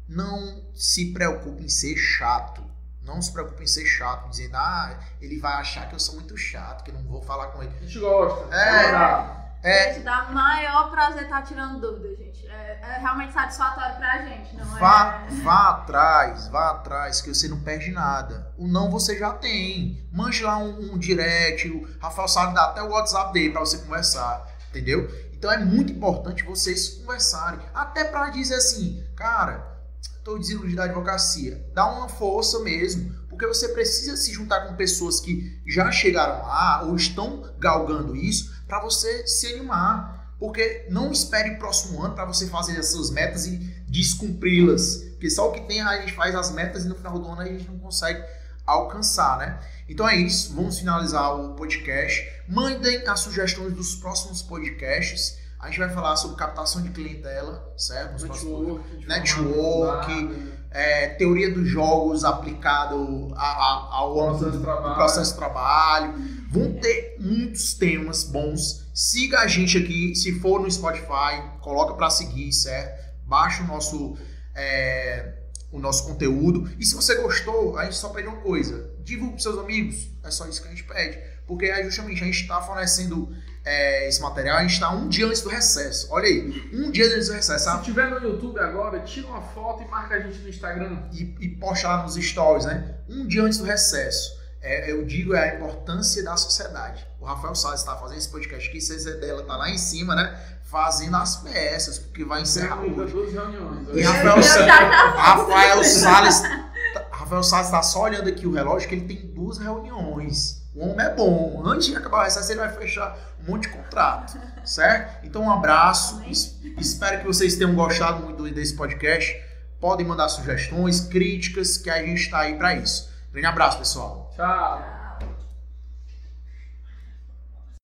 Não se preocupe em ser chato. Não se preocupe em ser chato, dizendo, ah, ele vai achar que eu sou muito chato, que eu não vou falar com ele. A gente gosta. É. Adorado. É, Gente, dá maior prazer estar tirando dúvidas, gente. É, é realmente satisfatório pra gente, não Vá, é? vá atrás, vá atrás, que você não perde nada. O não você já tem. Mande lá um, um direct, o Rafael Salles dá até o WhatsApp dele pra você conversar, entendeu? Então é muito importante vocês conversarem. Até pra dizer assim, cara, tô desiludido da advocacia. Dá uma força mesmo. Porque você precisa se juntar com pessoas que já chegaram lá ou estão galgando isso para você se animar. Porque não espere o próximo ano para você fazer as suas metas e descumpri-las. Porque só o que tem, a gente faz as metas e no final do ano a gente não consegue alcançar, né? Então é isso, vamos finalizar o podcast. Mandem as sugestões dos próximos podcasts. A gente vai falar sobre captação de clientela, certo? Network. Network, aprofundada, é, teoria dos jogos aplicado a- a- ao Processo de do trabalho. processo de trabalho. Vão ter muitos temas bons. Siga a gente aqui, se for no Spotify, coloca para seguir, certo? Baixa o nosso é, o nosso conteúdo. E se você gostou, a gente só pede uma coisa: divulgue para seus amigos. É só isso que a gente pede. Porque é justamente a gente está fornecendo é, esse material, a gente está um dia antes do recesso. Olha aí, um dia antes do recesso. Se sabe? tiver no YouTube agora, tira uma foto e marca a gente no Instagram. e, e posta lá nos stories, né? Um dia antes do recesso. É, eu digo é a importância da sociedade. O Rafael Salles está fazendo esse podcast aqui, CZ dela tá lá em cima, né? Fazendo as peças, porque vai encerrar hoje. duas reuniões. E Hoje. Rafael, já já Rafael Salles. Rafael Salles está só olhando aqui o relógio que ele tem duas reuniões. O homem é bom. Antes de acabar o recesso, ele vai fechar um monte de contrato. Certo? Então, um abraço. Espero que vocês tenham gostado muito desse podcast. Podem mandar sugestões, críticas, que a gente está aí para isso. Grande abraço, pessoal. Tchau.